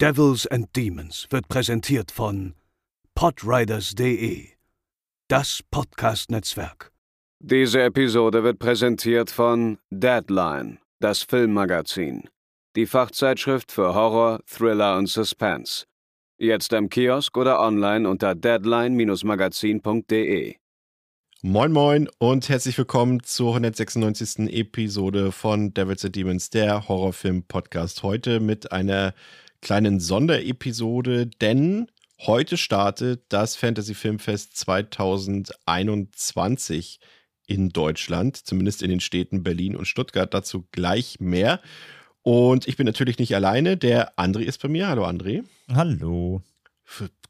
Devils and Demons wird präsentiert von podriders.de, das Podcast-Netzwerk. Diese Episode wird präsentiert von Deadline, das Filmmagazin, die Fachzeitschrift für Horror, Thriller und Suspense. Jetzt im Kiosk oder online unter deadline-magazin.de. Moin Moin und herzlich willkommen zur 196. Episode von Devils and Demons, der Horrorfilm-Podcast. Heute mit einer kleinen Sonderepisode, denn heute startet das Fantasy Filmfest 2021 in Deutschland, zumindest in den Städten Berlin und Stuttgart. Dazu gleich mehr. Und ich bin natürlich nicht alleine. Der André ist bei mir. Hallo André. Hallo.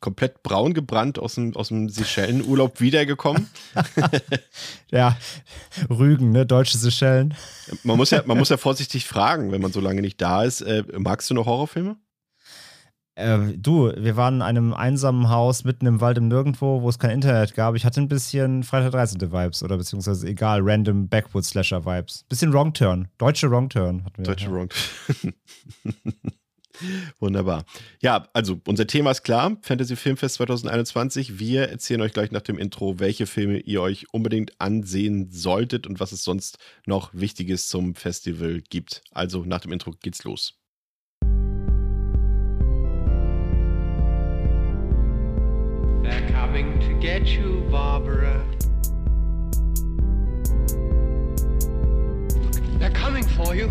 Komplett braun gebrannt aus dem, aus dem Seychellenurlaub wiedergekommen. ja, Rügen, ne? Deutsche Seychellen. Man muss, ja, man muss ja vorsichtig fragen, wenn man so lange nicht da ist. Äh, magst du noch Horrorfilme? Äh, du, wir waren in einem einsamen Haus mitten im Wald im Nirgendwo, wo es kein Internet gab. Ich hatte ein bisschen Freitag 13. Vibes oder beziehungsweise egal, random Backwoods-Slasher-Vibes. Bisschen Wrong Turn. Deutsche Wrong Turn hatten wir. Deutsche ja. Wrong Turn. Wunderbar. Ja, also unser Thema ist klar, Fantasy Filmfest 2021. Wir erzählen euch gleich nach dem Intro, welche Filme ihr euch unbedingt ansehen solltet und was es sonst noch Wichtiges zum Festival gibt. Also nach dem Intro geht's los. Coming to get you, Barbara. They're coming for you.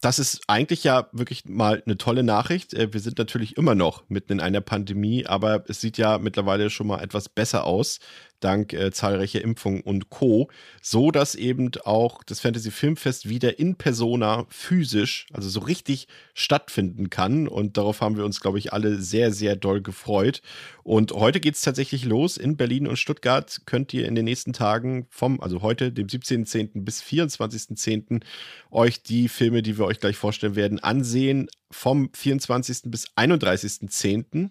Das ist eigentlich ja wirklich mal eine tolle Nachricht. Äh, wir sind natürlich immer noch mitten in einer Pandemie, aber es sieht ja mittlerweile schon mal etwas besser aus dank äh, zahlreicher Impfungen und Co. So dass eben auch das Fantasy Filmfest wieder in Persona physisch, also so richtig stattfinden kann. Und darauf haben wir uns, glaube ich, alle sehr, sehr doll gefreut. Und heute geht es tatsächlich los in Berlin und Stuttgart. Könnt ihr in den nächsten Tagen vom, also heute, dem 17.10. bis 24.10. euch die Filme, die wir euch gleich vorstellen werden, ansehen. Vom 24. bis 31.10.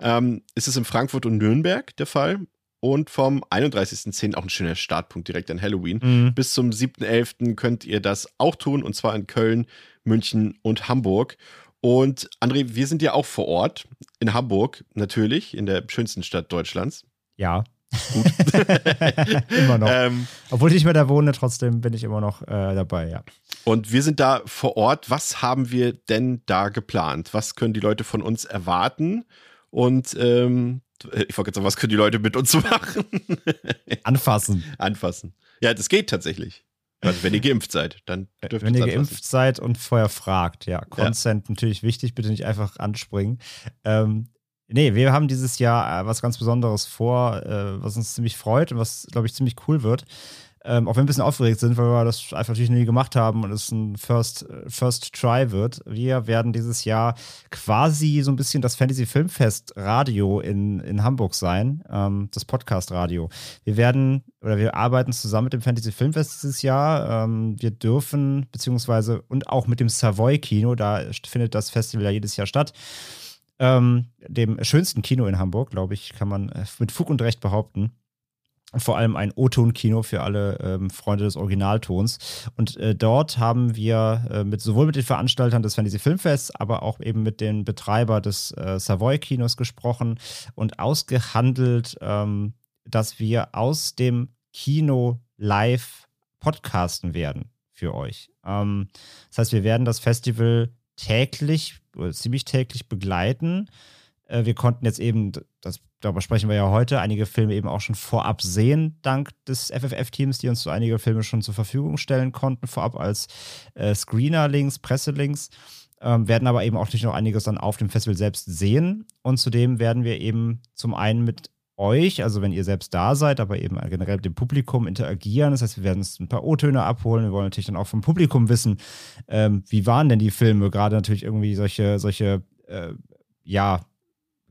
Ähm, ist es in Frankfurt und Nürnberg der Fall und vom 31.10. auch ein schöner Startpunkt direkt an Halloween. Mhm. Bis zum 7.11. könnt ihr das auch tun und zwar in Köln, München und Hamburg. Und André, wir sind ja auch vor Ort in Hamburg, natürlich, in der schönsten Stadt Deutschlands. Ja. Gut. immer noch. Ähm, Obwohl ich nicht mehr da wohne, trotzdem bin ich immer noch äh, dabei, ja. Und wir sind da vor Ort. Was haben wir denn da geplant? Was können die Leute von uns erwarten? Und ähm, ich wollte jetzt sagen, was können die Leute mit uns machen? Anfassen. Anfassen. Ja, das geht tatsächlich. Also wenn ihr geimpft seid, dann dürft Wenn ihr anfassen. geimpft seid und vorher fragt, ja. Consent ja. natürlich wichtig, bitte nicht einfach anspringen. Ähm, nee, wir haben dieses Jahr äh, was ganz Besonderes vor, äh, was uns ziemlich freut und was, glaube ich, ziemlich cool wird. Ähm, auch wenn wir ein bisschen aufgeregt sind, weil wir das einfach natürlich nie gemacht haben und es ein First, First Try wird. Wir werden dieses Jahr quasi so ein bisschen das Fantasy Filmfest Radio in, in Hamburg sein, ähm, das Podcast Radio. Wir werden oder wir arbeiten zusammen mit dem Fantasy Filmfest dieses Jahr. Ähm, wir dürfen, beziehungsweise und auch mit dem Savoy Kino, da findet das Festival ja jedes Jahr statt. Ähm, dem schönsten Kino in Hamburg, glaube ich, kann man äh, mit Fug und Recht behaupten vor allem ein O-Ton-Kino für alle ähm, Freunde des Originaltons. Und äh, dort haben wir äh, mit, sowohl mit den Veranstaltern des Fantasy Filmfests, aber auch eben mit den Betreiber des äh, Savoy-Kinos gesprochen und ausgehandelt, ähm, dass wir aus dem Kino live podcasten werden für euch. Ähm, das heißt, wir werden das Festival täglich oder ziemlich täglich begleiten. Äh, wir konnten jetzt eben, darüber sprechen wir ja heute, einige Filme eben auch schon vorab sehen, dank des FFF-Teams, die uns so einige Filme schon zur Verfügung stellen konnten, vorab als äh, Screener-Links, Presselinks. Ähm, werden aber eben auch nicht noch einiges dann auf dem Festival selbst sehen. Und zudem werden wir eben zum einen mit euch, also wenn ihr selbst da seid, aber eben generell mit dem Publikum interagieren. Das heißt, wir werden uns ein paar O-Töne abholen. Wir wollen natürlich dann auch vom Publikum wissen, ähm, wie waren denn die Filme? Gerade natürlich irgendwie solche, solche, äh, ja,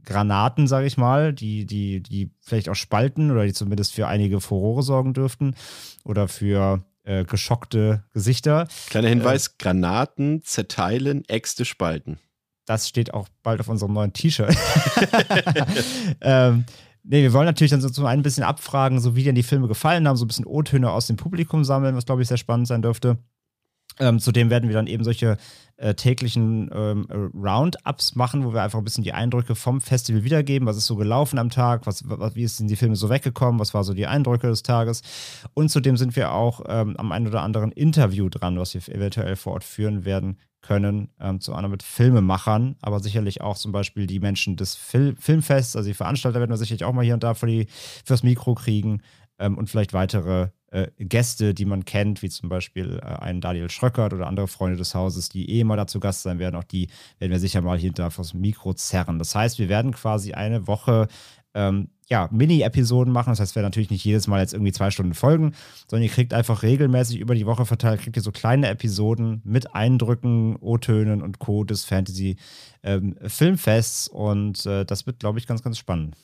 Granaten, sage ich mal, die, die, die vielleicht auch spalten oder die zumindest für einige Furore sorgen dürften oder für äh, geschockte Gesichter. Kleiner Hinweis: äh, Granaten zerteilen, Äxte spalten. Das steht auch bald auf unserem neuen T-Shirt. ähm, nee, wir wollen natürlich dann so zum einen ein bisschen abfragen, so wie denn die Filme gefallen haben, so ein bisschen O-Töne aus dem Publikum sammeln, was glaube ich sehr spannend sein dürfte. Ähm, zudem werden wir dann eben solche äh, täglichen ähm, Roundups machen, wo wir einfach ein bisschen die Eindrücke vom Festival wiedergeben. Was ist so gelaufen am Tag? Was, was, wie sind die Filme so weggekommen? Was waren so die Eindrücke des Tages? Und zudem sind wir auch ähm, am einen oder anderen Interview dran, was wir eventuell vor Ort führen werden können, ähm, zu einer mit Filmemachern, aber sicherlich auch zum Beispiel die Menschen des Fil Filmfests, also die Veranstalter werden wir sicherlich auch mal hier und da für die, fürs Mikro kriegen ähm, und vielleicht weitere äh, Gäste, die man kennt, wie zum Beispiel äh, einen Daniel Schröckert oder andere Freunde des Hauses, die eh mal dazu Gast sein werden. Auch die werden wir sicher mal da fürs Mikro zerren. Das heißt, wir werden quasi eine Woche ähm, ja, Mini-Episoden machen. Das heißt, wir werden natürlich nicht jedes Mal jetzt irgendwie zwei Stunden folgen, sondern ihr kriegt einfach regelmäßig über die Woche verteilt, kriegt ihr so kleine Episoden mit Eindrücken, O-Tönen und Co. des Fantasy-Filmfests. Ähm, und äh, das wird, glaube ich, ganz, ganz spannend.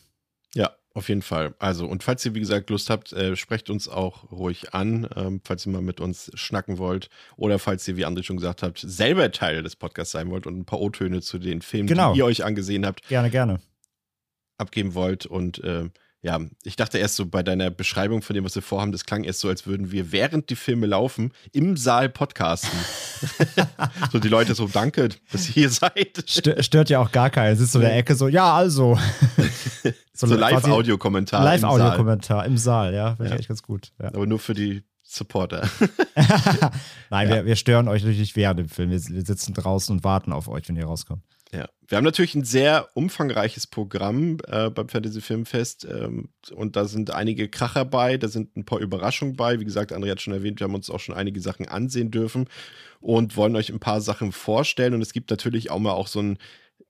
Ja, auf jeden Fall. Also, und falls ihr, wie gesagt, Lust habt, äh, sprecht uns auch ruhig an, ähm, falls ihr mal mit uns schnacken wollt. Oder falls ihr, wie André schon gesagt habt, selber Teil des Podcasts sein wollt und ein paar O-Töne zu den Filmen, genau. die ihr euch angesehen habt. Gerne, gerne. Abgeben wollt. Und äh, ja, ich dachte erst so bei deiner Beschreibung von dem, was wir vorhaben, das klang erst so, als würden wir, während die Filme laufen, im Saal podcasten. so die Leute so, danke, dass ihr hier seid. Stört ja auch gar keinen. Sitzt so in der Ecke so, ja, also. so, so Live-Audio-Kommentar. Live-Audio-Kommentar im Saal, ja, finde ja. ich echt ganz gut. Ja. Aber nur für die Supporter. Nein, ja. wir, wir, stören euch natürlich nicht während dem Film. Wir, wir sitzen draußen und warten auf euch, wenn ihr rauskommt. Ja, wir haben natürlich ein sehr umfangreiches Programm äh, beim Fantasy Filmfest ähm, und da sind einige Kracher bei, da sind ein paar Überraschungen bei. Wie gesagt, André hat schon erwähnt, wir haben uns auch schon einige Sachen ansehen dürfen und wollen euch ein paar Sachen vorstellen und es gibt natürlich auch mal auch so ein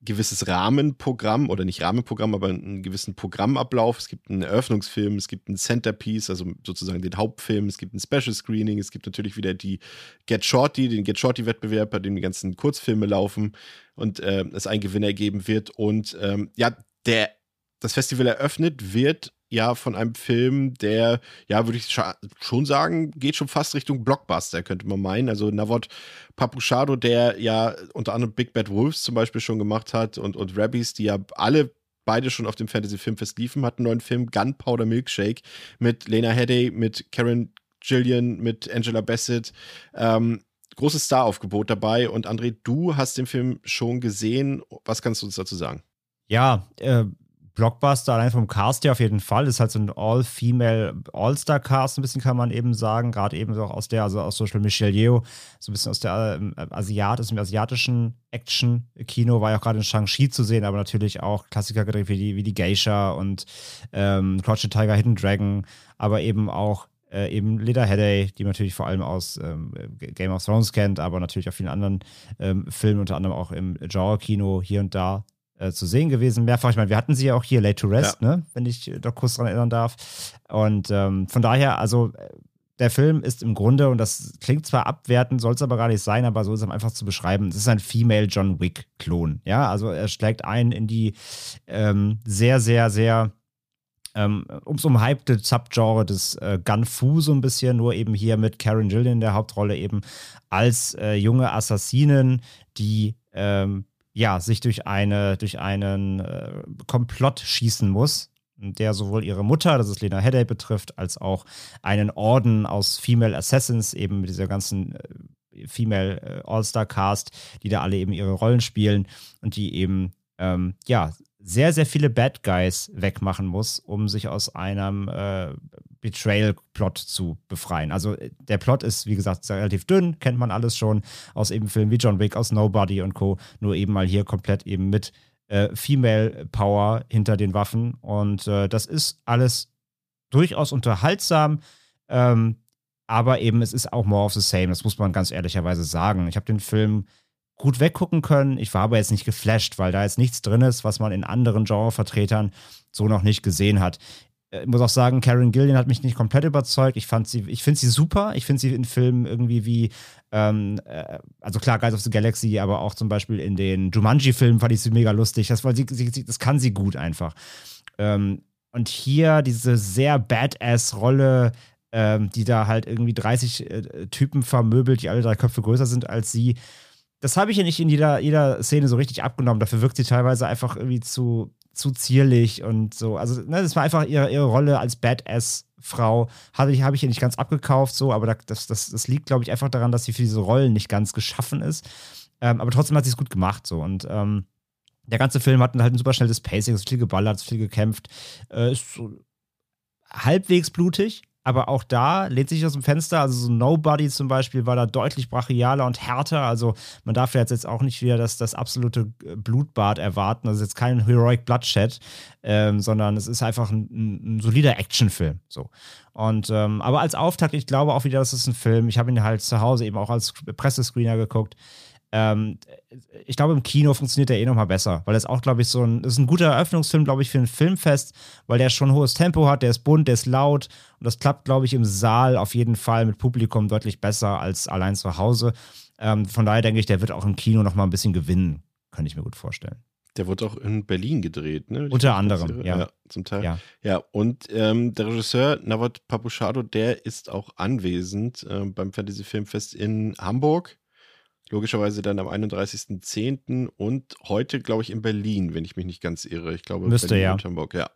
gewisses Rahmenprogramm oder nicht Rahmenprogramm, aber einen gewissen Programmablauf. Es gibt einen Eröffnungsfilm, es gibt einen Centerpiece, also sozusagen den Hauptfilm, es gibt ein Special Screening, es gibt natürlich wieder die Get Shorty, den Get Shorty Wettbewerb, bei dem die ganzen Kurzfilme laufen und äh, es einen Gewinner geben wird. Und ähm, ja, der das Festival eröffnet wird ja von einem Film, der, ja, würde ich schon sagen, geht schon fast Richtung Blockbuster, könnte man meinen. Also Navot Papuchado, der ja unter anderem Big Bad Wolves zum Beispiel schon gemacht hat und, und Rabbies, die ja alle beide schon auf dem Fantasy Filmfest liefen, hat einen neuen Film Gunpowder Milkshake mit Lena Headey, mit Karen Gillian, mit Angela Bassett. Ähm, großes Staraufgebot dabei. Und André, du hast den Film schon gesehen. Was kannst du uns dazu sagen? Ja, äh, Blockbuster, allein vom Cast ja auf jeden Fall. Ist halt so ein All-Female All-Star-Cast, ein bisschen kann man eben sagen. Gerade eben auch aus der, also aus Beispiel Michelle Yeoh, so ein bisschen aus der ähm, Asiat, aus dem asiatischen Action-Kino, war ja auch gerade in Shang-Chi zu sehen, aber natürlich auch Klassiker gedreht wie die, wie die Geisha und ähm, Crouching Tiger, Hidden Dragon, aber eben auch äh, eben Leda Headey, die man natürlich vor allem aus ähm, Game of Thrones kennt, aber natürlich auch vielen anderen ähm, Filmen, unter anderem auch im Genre-Kino hier und da äh, zu sehen gewesen, mehrfach. Ich meine, wir hatten sie ja auch hier, Late to Rest, ja. ne? wenn ich doch kurz daran erinnern darf. Und ähm, von daher, also der Film ist im Grunde, und das klingt zwar abwertend, soll es aber gar nicht sein, aber so ist es einfach zu beschreiben, es ist ein Female John Wick-Klon. Ja, also er schlägt ein in die ähm, sehr, sehr, sehr ähm, ums umhypte Subgenre des äh, Gun-Fu so ein bisschen, nur eben hier mit Karen Gillian in der Hauptrolle eben als äh, junge Assassinin, die ähm, ja, sich durch, eine, durch einen äh, Komplott schießen muss, der sowohl ihre Mutter, das ist Lena Headey, betrifft, als auch einen Orden aus Female Assassins, eben mit dieser ganzen äh, Female äh, All-Star-Cast, die da alle eben ihre Rollen spielen und die eben, ähm, ja, sehr, sehr viele Bad Guys wegmachen muss, um sich aus einem äh, Betrayal-Plot zu befreien. Also äh, der Plot ist, wie gesagt, relativ dünn, kennt man alles schon aus eben Filmen wie John Wick, aus Nobody und Co. Nur eben mal hier komplett eben mit äh, Female Power hinter den Waffen. Und äh, das ist alles durchaus unterhaltsam. Ähm, aber eben, es ist auch more of the same. Das muss man ganz ehrlicherweise sagen. Ich habe den Film gut weggucken können. Ich war aber jetzt nicht geflasht, weil da jetzt nichts drin ist, was man in anderen Genrevertretern so noch nicht gesehen hat. Ich muss auch sagen, Karen Gillian hat mich nicht komplett überzeugt. Ich fand sie, ich finde sie super. Ich finde sie in Filmen irgendwie wie, ähm, äh, also klar, Guys of the Galaxy, aber auch zum Beispiel in den Jumanji-Filmen fand ich sie mega lustig. Das, weil sie, sie, das kann sie gut einfach. Ähm, und hier diese sehr Badass-Rolle, ähm, die da halt irgendwie 30 äh, Typen vermöbelt, die alle drei Köpfe größer sind als sie das habe ich ja nicht in jeder, jeder Szene so richtig abgenommen. Dafür wirkt sie teilweise einfach irgendwie zu, zu zierlich und so. Also, ne, das war einfach ihre, ihre Rolle als Badass-Frau. Habe ich, hab ich ihr nicht ganz abgekauft, so, aber das, das, das liegt, glaube ich, einfach daran, dass sie für diese Rollen nicht ganz geschaffen ist. Ähm, aber trotzdem hat sie es gut gemacht, so. Und ähm, der ganze Film hat halt ein super schnelles Pacing, ist viel geballert, ist viel gekämpft, äh, ist so halbwegs blutig, aber auch da lehnt sich aus dem Fenster. Also so Nobody zum Beispiel war da deutlich brachialer und härter. Also man darf jetzt, jetzt auch nicht wieder das, das absolute äh, Blutbad erwarten. Ist jetzt kein Heroic Bloodshed, ähm, sondern es ist einfach ein, ein solider Actionfilm. So. Und ähm, aber als Auftakt, ich glaube auch wieder, das ist ein Film. Ich habe ihn halt zu Hause eben auch als Pressescreener geguckt. Ähm, ich glaube, im Kino funktioniert der eh nochmal besser, weil das auch, glaube ich, so ein, das ist ein guter Eröffnungsfilm, glaube ich, für ein Filmfest, weil der schon ein hohes Tempo hat, der ist bunt, der ist laut und das klappt, glaube ich, im Saal auf jeden Fall mit Publikum deutlich besser als allein zu Hause. Ähm, von daher denke ich, der wird auch im Kino nochmal ein bisschen gewinnen, könnte ich mir gut vorstellen. Der wurde auch in Berlin gedreht, ne? Unter anderem, ja. ja. Zum Teil. Ja, ja und ähm, der Regisseur Nawat Papuchado, der ist auch anwesend äh, beim Fantasy Filmfest in Hamburg logischerweise dann am 31.10. und heute, glaube ich, in Berlin, wenn ich mich nicht ganz irre. Ich glaube, Müsste, Berlin ja. und Hamburg, ja.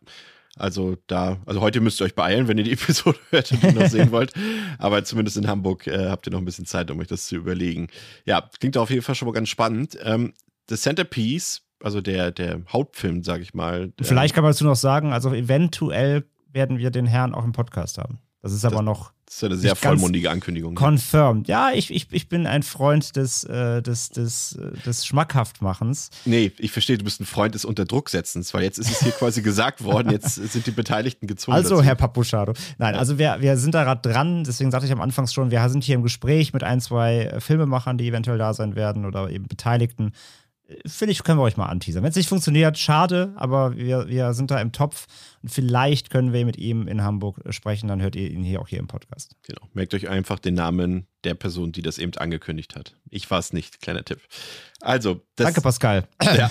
Also da, also heute müsst ihr euch beeilen, wenn ihr die Episode hört und die noch sehen wollt. Aber zumindest in Hamburg äh, habt ihr noch ein bisschen Zeit, um euch das zu überlegen. Ja, klingt auf jeden Fall schon mal ganz spannend. Ähm, The Centerpiece, also der, der Hauptfilm, sage ich mal. Vielleicht kann man dazu noch sagen, also eventuell werden wir den Herrn auch im Podcast haben. Das ist aber das, noch. Das ist eine sehr vollmundige Ankündigung. Confirmed. Ja, ich, ich, ich bin ein Freund des, äh, des, des, des Schmackhaftmachens. Nee, ich verstehe, du bist ein Freund des Unterdrucksetzens, weil jetzt ist es hier quasi gesagt worden, jetzt sind die Beteiligten gezwungen. Also, dazu. Herr Papuschado. Nein, also wir, wir sind da gerade dran, deswegen sagte ich am Anfang schon, wir sind hier im Gespräch mit ein, zwei Filmemachern, die eventuell da sein werden oder eben Beteiligten finde ich, können wir euch mal anteasern. Wenn es nicht funktioniert, schade, aber wir, wir sind da im Topf und vielleicht können wir mit ihm in Hamburg sprechen, dann hört ihr ihn hier auch hier im Podcast. Genau. Merkt euch einfach den Namen der Person, die das eben angekündigt hat. Ich war es nicht, kleiner Tipp. Also, das, Danke, Pascal. Ja.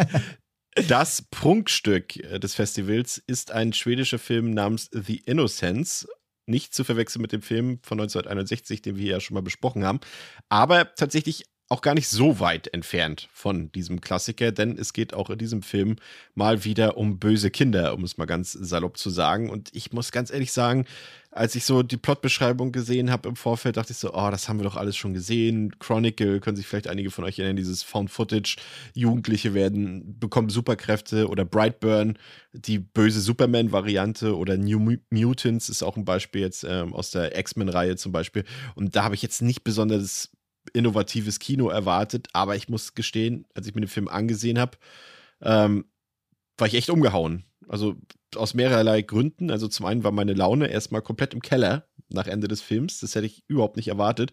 das Prunkstück des Festivals ist ein schwedischer Film namens The Innocence nicht zu verwechseln mit dem Film von 1961, den wir ja schon mal besprochen haben, aber tatsächlich auch gar nicht so weit entfernt von diesem Klassiker, denn es geht auch in diesem Film mal wieder um böse Kinder, um es mal ganz salopp zu sagen. Und ich muss ganz ehrlich sagen, als ich so die Plotbeschreibung gesehen habe im Vorfeld, dachte ich so, oh, das haben wir doch alles schon gesehen. Chronicle, können sich vielleicht einige von euch erinnern, dieses Found Footage, Jugendliche werden, bekommen Superkräfte oder Brightburn, die böse Superman-Variante oder New Mutants ist auch ein Beispiel jetzt ähm, aus der X-Men-Reihe zum Beispiel. Und da habe ich jetzt nicht besonders innovatives Kino erwartet, aber ich muss gestehen, als ich mir den Film angesehen habe, ähm, war ich echt umgehauen. Also aus mehrerlei Gründen. Also zum einen war meine Laune erstmal komplett im Keller nach Ende des Films. Das hätte ich überhaupt nicht erwartet.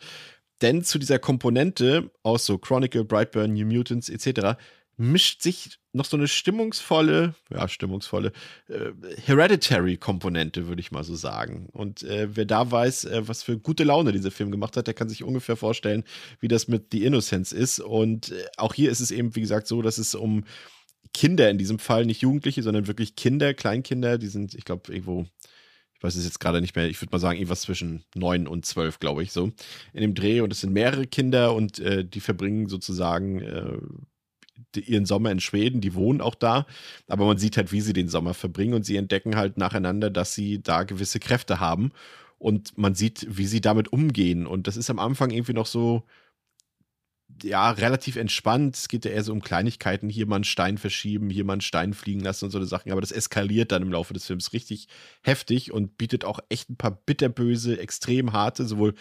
Denn zu dieser Komponente aus so Chronicle, Brightburn, New Mutants etc mischt sich noch so eine stimmungsvolle, ja, stimmungsvolle äh, Hereditary-Komponente, würde ich mal so sagen. Und äh, wer da weiß, äh, was für gute Laune dieser Film gemacht hat, der kann sich ungefähr vorstellen, wie das mit The Innocence ist. Und äh, auch hier ist es eben, wie gesagt, so, dass es um Kinder in diesem Fall, nicht Jugendliche, sondern wirklich Kinder, Kleinkinder, die sind, ich glaube, irgendwo ich weiß es jetzt gerade nicht mehr, ich würde mal sagen, irgendwas zwischen neun und zwölf, glaube ich, so, in dem Dreh. Und es sind mehrere Kinder und äh, die verbringen sozusagen äh, ihren Sommer in Schweden, die wohnen auch da, aber man sieht halt, wie sie den Sommer verbringen und sie entdecken halt nacheinander, dass sie da gewisse Kräfte haben und man sieht, wie sie damit umgehen und das ist am Anfang irgendwie noch so, ja, relativ entspannt. Es geht ja eher so um Kleinigkeiten, hier mal einen Stein verschieben, hier mal einen Stein fliegen lassen und so Sachen. Aber das eskaliert dann im Laufe des Films richtig heftig und bietet auch echt ein paar bitterböse, extrem harte, sowohl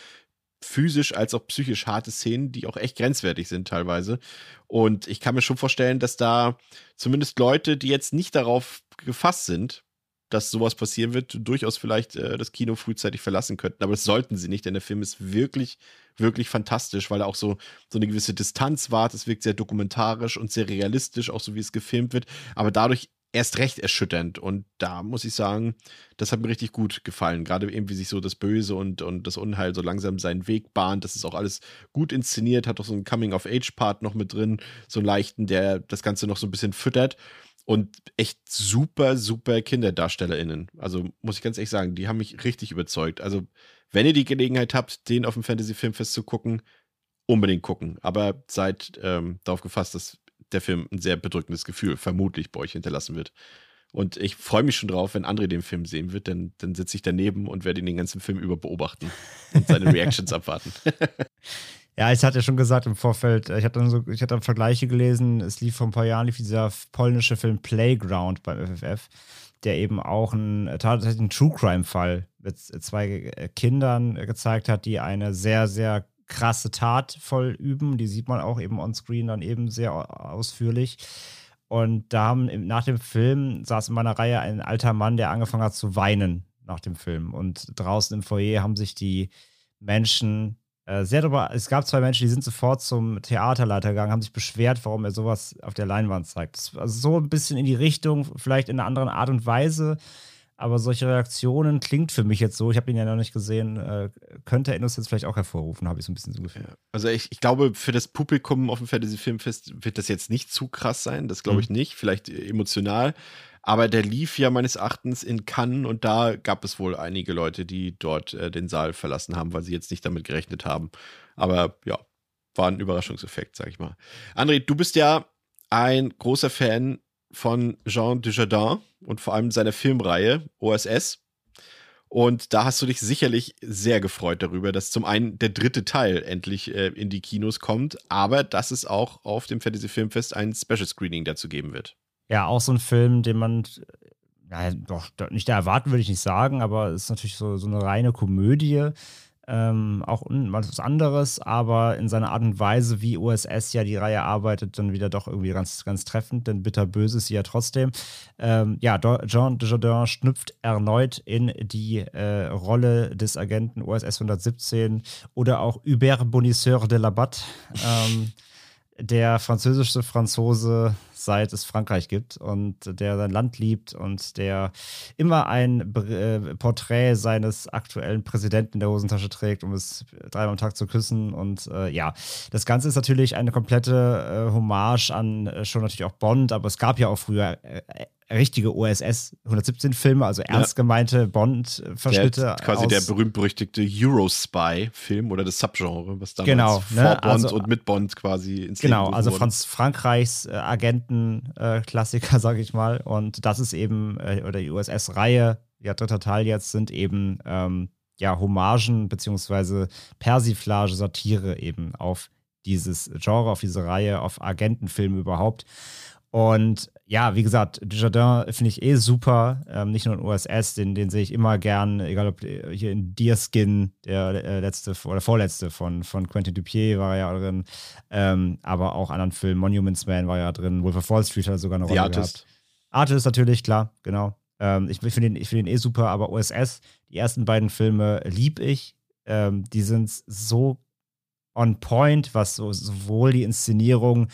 physisch als auch psychisch harte Szenen, die auch echt grenzwertig sind teilweise. Und ich kann mir schon vorstellen, dass da zumindest Leute, die jetzt nicht darauf gefasst sind, dass sowas passieren wird, durchaus vielleicht äh, das Kino frühzeitig verlassen könnten. Aber das sollten sie nicht, denn der Film ist wirklich, wirklich fantastisch, weil er auch so, so eine gewisse Distanz wahrt. Es wirkt sehr dokumentarisch und sehr realistisch, auch so wie es gefilmt wird. Aber dadurch erst recht erschütternd. Und da muss ich sagen, das hat mir richtig gut gefallen. Gerade eben, wie sich so das Böse und, und das Unheil so langsam seinen Weg bahnt. Das ist auch alles gut inszeniert, hat auch so einen Coming-of-Age-Part noch mit drin, so einen leichten, der das Ganze noch so ein bisschen füttert. Und echt super, super KinderdarstellerInnen. Also muss ich ganz ehrlich sagen, die haben mich richtig überzeugt. Also, wenn ihr die Gelegenheit habt, den auf dem Fantasy Filmfest zu gucken, unbedingt gucken. Aber seid ähm, darauf gefasst, dass der Film ein sehr bedrückendes Gefühl vermutlich bei euch hinterlassen wird. Und ich freue mich schon drauf, wenn André den Film sehen wird, denn dann sitze ich daneben und werde ihn den ganzen Film über beobachten und seine Reactions abwarten. Ja, ich hatte ja schon gesagt im Vorfeld, ich hatte dann so, ich hatte dann Vergleiche gelesen, es lief vor ein paar Jahren lief dieser polnische Film Playground beim FFF, der eben auch ein, tatsächlich einen True Crime-Fall mit zwei Kindern gezeigt hat, die eine sehr, sehr krasse Tat vollüben. Die sieht man auch eben on screen dann eben sehr ausführlich. Und da haben nach dem Film saß in meiner Reihe ein alter Mann, der angefangen hat zu weinen nach dem Film. Und draußen im Foyer haben sich die Menschen äh, sehr darüber, es gab zwei Menschen, die sind sofort zum Theaterleiter gegangen, haben sich beschwert, warum er sowas auf der Leinwand zeigt. Also so ein bisschen in die Richtung, vielleicht in einer anderen Art und Weise. Aber solche Reaktionen klingt für mich jetzt so, ich habe ihn ja noch nicht gesehen, äh, könnte er uns jetzt vielleicht auch hervorrufen, habe ich so ein bisschen so Gefühl. Ja. Also ich, ich, glaube, für das Publikum auf dem Fantasy Filmfest wird das jetzt nicht zu krass sein, das glaube ich mhm. nicht, vielleicht emotional. Aber der lief ja meines Erachtens in Cannes und da gab es wohl einige Leute, die dort äh, den Saal verlassen haben, weil sie jetzt nicht damit gerechnet haben. Aber ja, war ein Überraschungseffekt, sag ich mal. André, du bist ja ein großer Fan von Jean Dujardin und vor allem seiner Filmreihe OSS. Und da hast du dich sicherlich sehr gefreut darüber, dass zum einen der dritte Teil endlich äh, in die Kinos kommt, aber dass es auch auf dem Fantasy Filmfest ein Special Screening dazu geben wird. Ja, auch so ein Film, den man, ja, doch, nicht erwarten würde ich nicht sagen, aber es ist natürlich so, so eine reine Komödie. Ähm, auch was anderes, aber in seiner Art und Weise, wie USS ja die Reihe arbeitet, dann wieder doch irgendwie ganz, ganz treffend, denn bitterböse ist sie ja trotzdem. Ähm, ja, Jean Dujardin schnüpft erneut in die äh, Rolle des Agenten USS 117 oder auch Hubert Bonisseur de la Batte. Ähm, der französische Franzose, seit es Frankreich gibt und der sein Land liebt und der immer ein äh, Porträt seines aktuellen Präsidenten in der Hosentasche trägt, um es dreimal am Tag zu küssen. Und äh, ja, das Ganze ist natürlich eine komplette äh, Hommage an äh, schon natürlich auch Bond, aber es gab ja auch früher äh, richtige OSS 117 Filme, also ernst gemeinte Bond-Verschnitte. Quasi der berühmt-berüchtigte Eurospy-Film oder das Subgenre, was damals genau, ne? vor Bond also, und mit Bond quasi ins Genau, also Franz Frankreichs äh, Agenten-Klassiker, äh, sage ich mal. Und das ist eben, äh, oder die USS-Reihe, ja, dritter Teil jetzt, sind eben ähm, ja, Hommagen beziehungsweise Persiflage, Satire eben auf dieses Genre, auf diese Reihe, auf Agentenfilme überhaupt. Und ja, wie gesagt, Dujardin finde ich eh super. Ähm, nicht nur in OSS, den, den sehe ich immer gern, egal ob äh, hier in Deerskin, der äh, letzte oder vorletzte von, von Quentin Dupier war ja drin. Ähm, aber auch anderen Filmen, Monuments Man war ja drin, Wolf of Wall Street hat sogar eine Rolle Artist. gehabt. Artist natürlich, klar, genau. Ähm, ich finde ihn, find ihn eh super, aber OSS, die ersten beiden Filme lieb ich. Ähm, die sind so on point, was so, sowohl die Inszenierung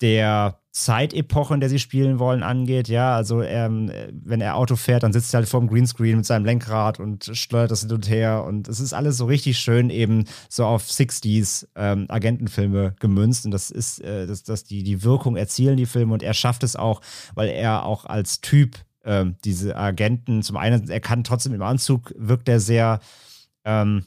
der Zeitepoche, in der sie spielen wollen, angeht. Ja, also ähm, wenn er Auto fährt, dann sitzt er halt vorm Greenscreen mit seinem Lenkrad und steuert das hin und her. Und es ist alles so richtig schön eben so auf 60s ähm, Agentenfilme gemünzt. Und das ist, äh, dass das die, die Wirkung erzielen die Filme und er schafft es auch, weil er auch als Typ ähm, diese Agenten, zum einen, er kann trotzdem im Anzug, wirkt er sehr ähm,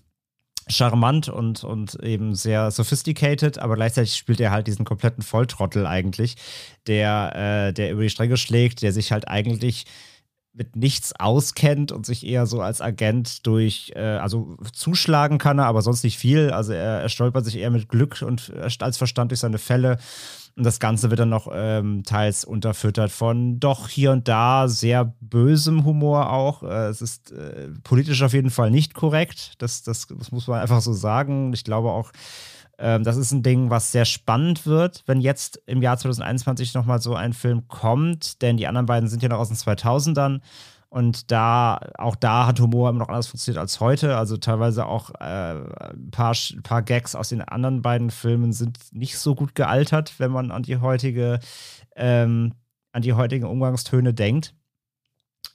charmant und, und eben sehr sophisticated, aber gleichzeitig spielt er halt diesen kompletten Volltrottel eigentlich, der, äh, der über die Stränge schlägt, der sich halt eigentlich mit nichts auskennt und sich eher so als Agent durch, äh, also zuschlagen kann er, aber sonst nicht viel. Also er, er stolpert sich eher mit Glück und als Verstand durch seine Fälle und das Ganze wird dann noch ähm, teils unterfüttert von doch hier und da sehr bösem Humor auch. Äh, es ist äh, politisch auf jeden Fall nicht korrekt. Das, das, das muss man einfach so sagen. Ich glaube auch, das ist ein Ding, was sehr spannend wird, wenn jetzt im Jahr 2021 nochmal so ein Film kommt. Denn die anderen beiden sind ja noch aus den 2000ern. Und da, auch da hat Humor immer noch anders funktioniert als heute. Also teilweise auch äh, ein paar, paar Gags aus den anderen beiden Filmen sind nicht so gut gealtert, wenn man an die heutige, ähm, an die heutigen Umgangstöne denkt.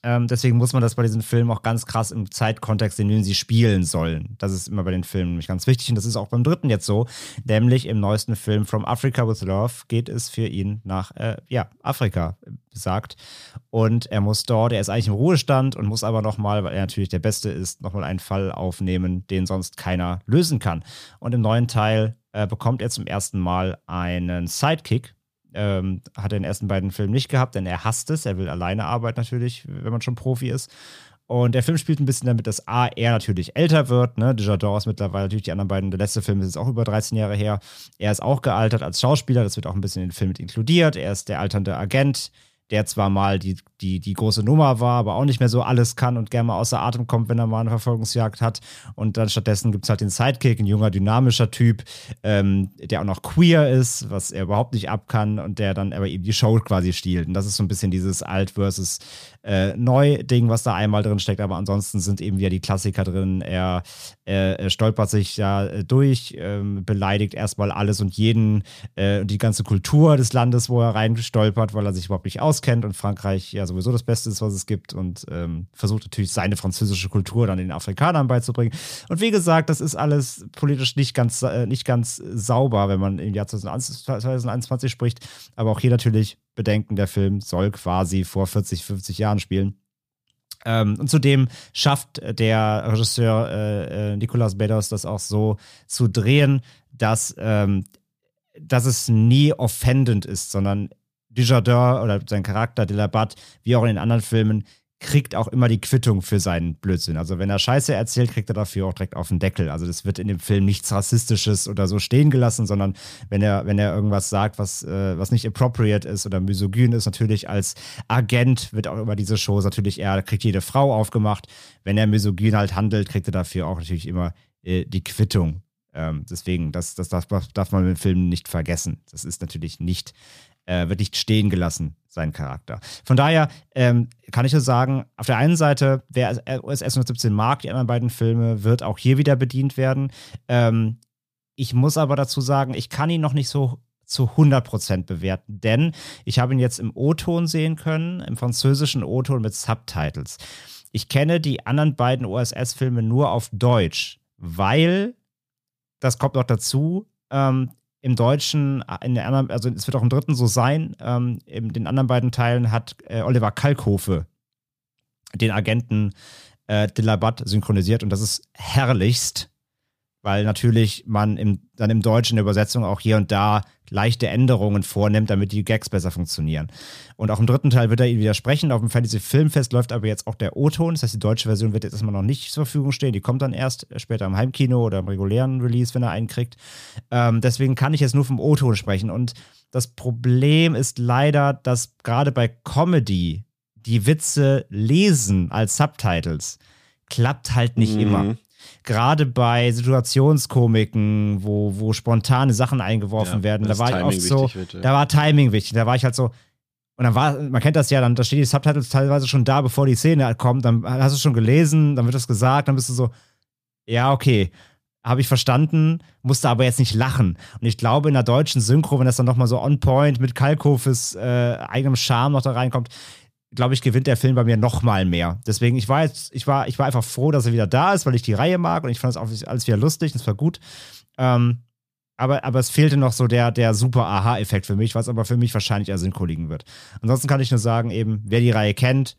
Ähm, deswegen muss man das bei diesen Filmen auch ganz krass im Zeitkontext, in dem sie spielen sollen. Das ist immer bei den Filmen nämlich ganz wichtig und das ist auch beim dritten jetzt so. Nämlich im neuesten Film From Africa with Love geht es für ihn nach äh, ja, Afrika, sagt. Und er muss dort, er ist eigentlich im Ruhestand und muss aber nochmal, weil er natürlich der Beste ist, nochmal einen Fall aufnehmen, den sonst keiner lösen kann. Und im neuen Teil äh, bekommt er zum ersten Mal einen Sidekick, ähm, hat er in den ersten beiden Filmen nicht gehabt, denn er hasst es. Er will alleine arbeiten natürlich, wenn man schon Profi ist. Und der Film spielt ein bisschen damit, dass A, er natürlich älter wird. Ne? Desjardins ist mittlerweile natürlich die anderen beiden, der letzte Film ist jetzt auch über 13 Jahre her. Er ist auch gealtert als Schauspieler, das wird auch ein bisschen in den Film mit inkludiert. Er ist der alternde Agent, der zwar mal die, die, die große Nummer war, aber auch nicht mehr so alles kann und gerne mal außer Atem kommt, wenn er mal eine Verfolgungsjagd hat. Und dann stattdessen gibt es halt den Sidekick, ein junger, dynamischer Typ, ähm, der auch noch queer ist, was er überhaupt nicht ab kann und der dann aber eben die Show quasi stiehlt. Und das ist so ein bisschen dieses Alt versus äh, Neu-Ding, was da einmal drin steckt, aber ansonsten sind eben wieder die Klassiker drin. Er, er stolpert sich ja äh, durch, ähm, beleidigt erstmal alles und jeden äh, und die ganze Kultur des Landes, wo er reinstolpert, weil er sich überhaupt nicht auskennt und Frankreich ja sowieso das Beste ist, was es gibt und ähm, versucht natürlich seine französische Kultur dann den Afrikanern beizubringen. Und wie gesagt, das ist alles politisch nicht ganz, äh, nicht ganz sauber, wenn man im Jahr 2021 spricht, aber auch hier natürlich bedenken, der Film soll quasi vor 40, 50 Jahren spielen. Ähm, und zudem schafft der Regisseur äh, äh, Nicolas Bedos das auch so zu drehen, dass, ähm, dass es nie offendend ist, sondern Dujardin oder sein Charakter Delabat, wie auch in den anderen Filmen, kriegt auch immer die Quittung für seinen Blödsinn. Also wenn er Scheiße erzählt, kriegt er dafür auch direkt auf den Deckel. Also das wird in dem Film nichts Rassistisches oder so stehen gelassen, sondern wenn er, wenn er irgendwas sagt, was, äh, was nicht appropriate ist oder misogyn ist, natürlich als Agent wird auch über diese Shows natürlich er kriegt jede Frau aufgemacht. Wenn er misogyn halt handelt, kriegt er dafür auch natürlich immer äh, die Quittung. Ähm, deswegen, das, das darf, darf man im Film nicht vergessen. Das ist natürlich nicht äh, wird nicht stehen gelassen, sein Charakter. Von daher ähm, kann ich nur sagen, auf der einen Seite, wer OSS 117 mag, die anderen beiden Filme, wird auch hier wieder bedient werden. Ähm, ich muss aber dazu sagen, ich kann ihn noch nicht so zu 100% bewerten, denn ich habe ihn jetzt im O-Ton sehen können, im französischen O-Ton mit Subtitles. Ich kenne die anderen beiden OSS-Filme nur auf Deutsch, weil, das kommt noch dazu, ähm, im Deutschen, äh, in der anderen, also es wird auch im dritten so sein, ähm, in den anderen beiden Teilen hat äh, Oliver Kalkofe den Agenten äh, Dillabat synchronisiert und das ist herrlichst weil natürlich man im, dann im Deutschen in der Übersetzung auch hier und da leichte Änderungen vornimmt, damit die Gags besser funktionieren. Und auch im dritten Teil wird er ihn widersprechen. Auf dem Fantasy Filmfest läuft aber jetzt auch der O-Ton. Das heißt, die deutsche Version wird jetzt erstmal noch nicht zur Verfügung stehen. Die kommt dann erst später im Heimkino oder im regulären Release, wenn er einen kriegt. Ähm, deswegen kann ich jetzt nur vom O-Ton sprechen. Und das Problem ist leider, dass gerade bei Comedy die Witze lesen als Subtitles klappt halt nicht mhm. immer gerade bei Situationskomiken, wo, wo spontane Sachen eingeworfen ja, werden, da war ich oft so, wird, ja. da war Timing wichtig. Da war ich halt so, und dann war, man kennt das ja, dann da stehen die Subtitles teilweise schon da, bevor die Szene kommt, dann hast du schon gelesen, dann wird das gesagt, dann bist du so, ja, okay, habe ich verstanden, musste aber jetzt nicht lachen. Und ich glaube, in der deutschen Synchro, wenn das dann nochmal so on point mit Kalkhofes äh, eigenem Charme noch da reinkommt, glaube ich, gewinnt der Film bei mir noch mal mehr. Deswegen, ich war jetzt, ich war, ich war einfach froh, dass er wieder da ist, weil ich die Reihe mag und ich fand es auch alles wieder lustig, das war gut. Ähm, aber, aber es fehlte noch so der, der super Aha-Effekt für mich, was aber für mich wahrscheinlich eher Synchro liegen wird. Ansonsten kann ich nur sagen, eben, wer die Reihe kennt,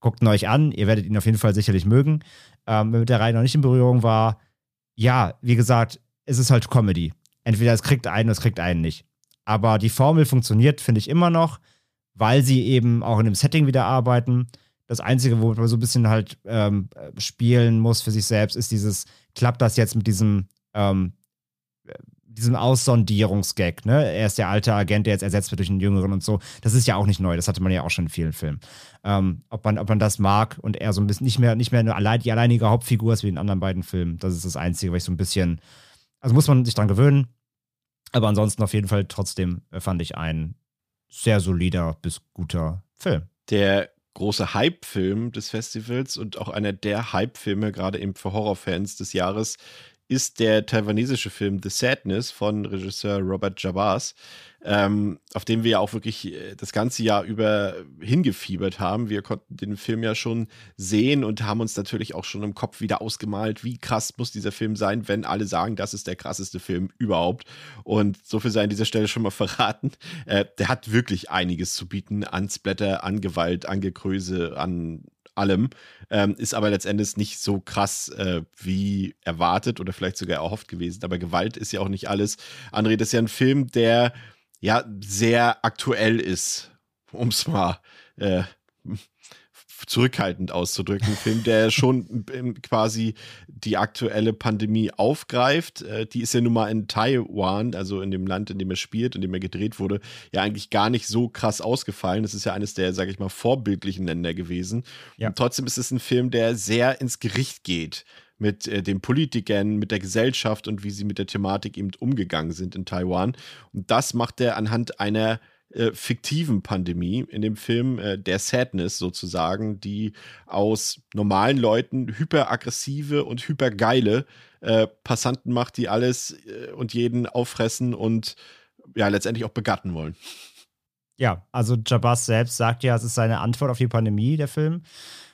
guckt ihn euch an. Ihr werdet ihn auf jeden Fall sicherlich mögen. Ähm, wer mit der Reihe noch nicht in Berührung war, ja, wie gesagt, es ist halt Comedy. Entweder es kriegt einen oder es kriegt einen nicht. Aber die Formel funktioniert, finde ich immer noch weil sie eben auch in dem Setting wieder arbeiten. Das Einzige, wo man so ein bisschen halt ähm, spielen muss für sich selbst, ist dieses, klappt das jetzt mit diesem, ähm, diesem Aussondierungsgag, ne? Er ist der alte Agent, der jetzt ersetzt wird durch einen Jüngeren und so. Das ist ja auch nicht neu, das hatte man ja auch schon in vielen Filmen. Ähm, ob, man, ob man das mag und er so ein bisschen nicht mehr, nicht mehr eine, die alleinige Hauptfigur ist wie in den anderen beiden Filmen. Das ist das Einzige, was ich so ein bisschen, also muss man sich dran gewöhnen. Aber ansonsten auf jeden Fall trotzdem äh, fand ich einen sehr solider bis guter Film. Der große Hype-Film des Festivals und auch einer der Hype-Filme, gerade eben für Horrorfans des Jahres, ist der taiwanesische Film The Sadness von Regisseur Robert Jabaz, ähm, auf den wir ja auch wirklich äh, das ganze Jahr über hingefiebert haben. Wir konnten den Film ja schon sehen und haben uns natürlich auch schon im Kopf wieder ausgemalt, wie krass muss dieser Film sein, wenn alle sagen, das ist der krasseste Film überhaupt. Und so viel sei an dieser Stelle schon mal verraten. Äh, der hat wirklich einiges zu bieten an Splatter, an Gewalt, an Gekröse, an allem, ähm, ist aber letztendlich nicht so krass äh, wie erwartet oder vielleicht sogar erhofft gewesen. Aber Gewalt ist ja auch nicht alles. André, das ist ja ein Film, der ja sehr aktuell ist, um es mal äh, zurückhaltend auszudrücken. Ein Film, der schon quasi die aktuelle Pandemie aufgreift. Äh, die ist ja nun mal in Taiwan, also in dem Land, in dem er spielt, in dem er gedreht wurde, ja eigentlich gar nicht so krass ausgefallen. Das ist ja eines der, sage ich mal, vorbildlichen Länder gewesen. Ja. Und trotzdem ist es ein Film, der sehr ins Gericht geht mit äh, den Politikern, mit der Gesellschaft und wie sie mit der Thematik eben umgegangen sind in Taiwan. Und das macht er anhand einer äh, fiktiven Pandemie in dem Film äh, der Sadness sozusagen, die aus normalen Leuten hyperaggressive und hypergeile äh, Passanten macht, die alles äh, und jeden auffressen und ja letztendlich auch begatten wollen. Ja, also Jabaz selbst sagt ja, es ist seine Antwort auf die Pandemie, der Film.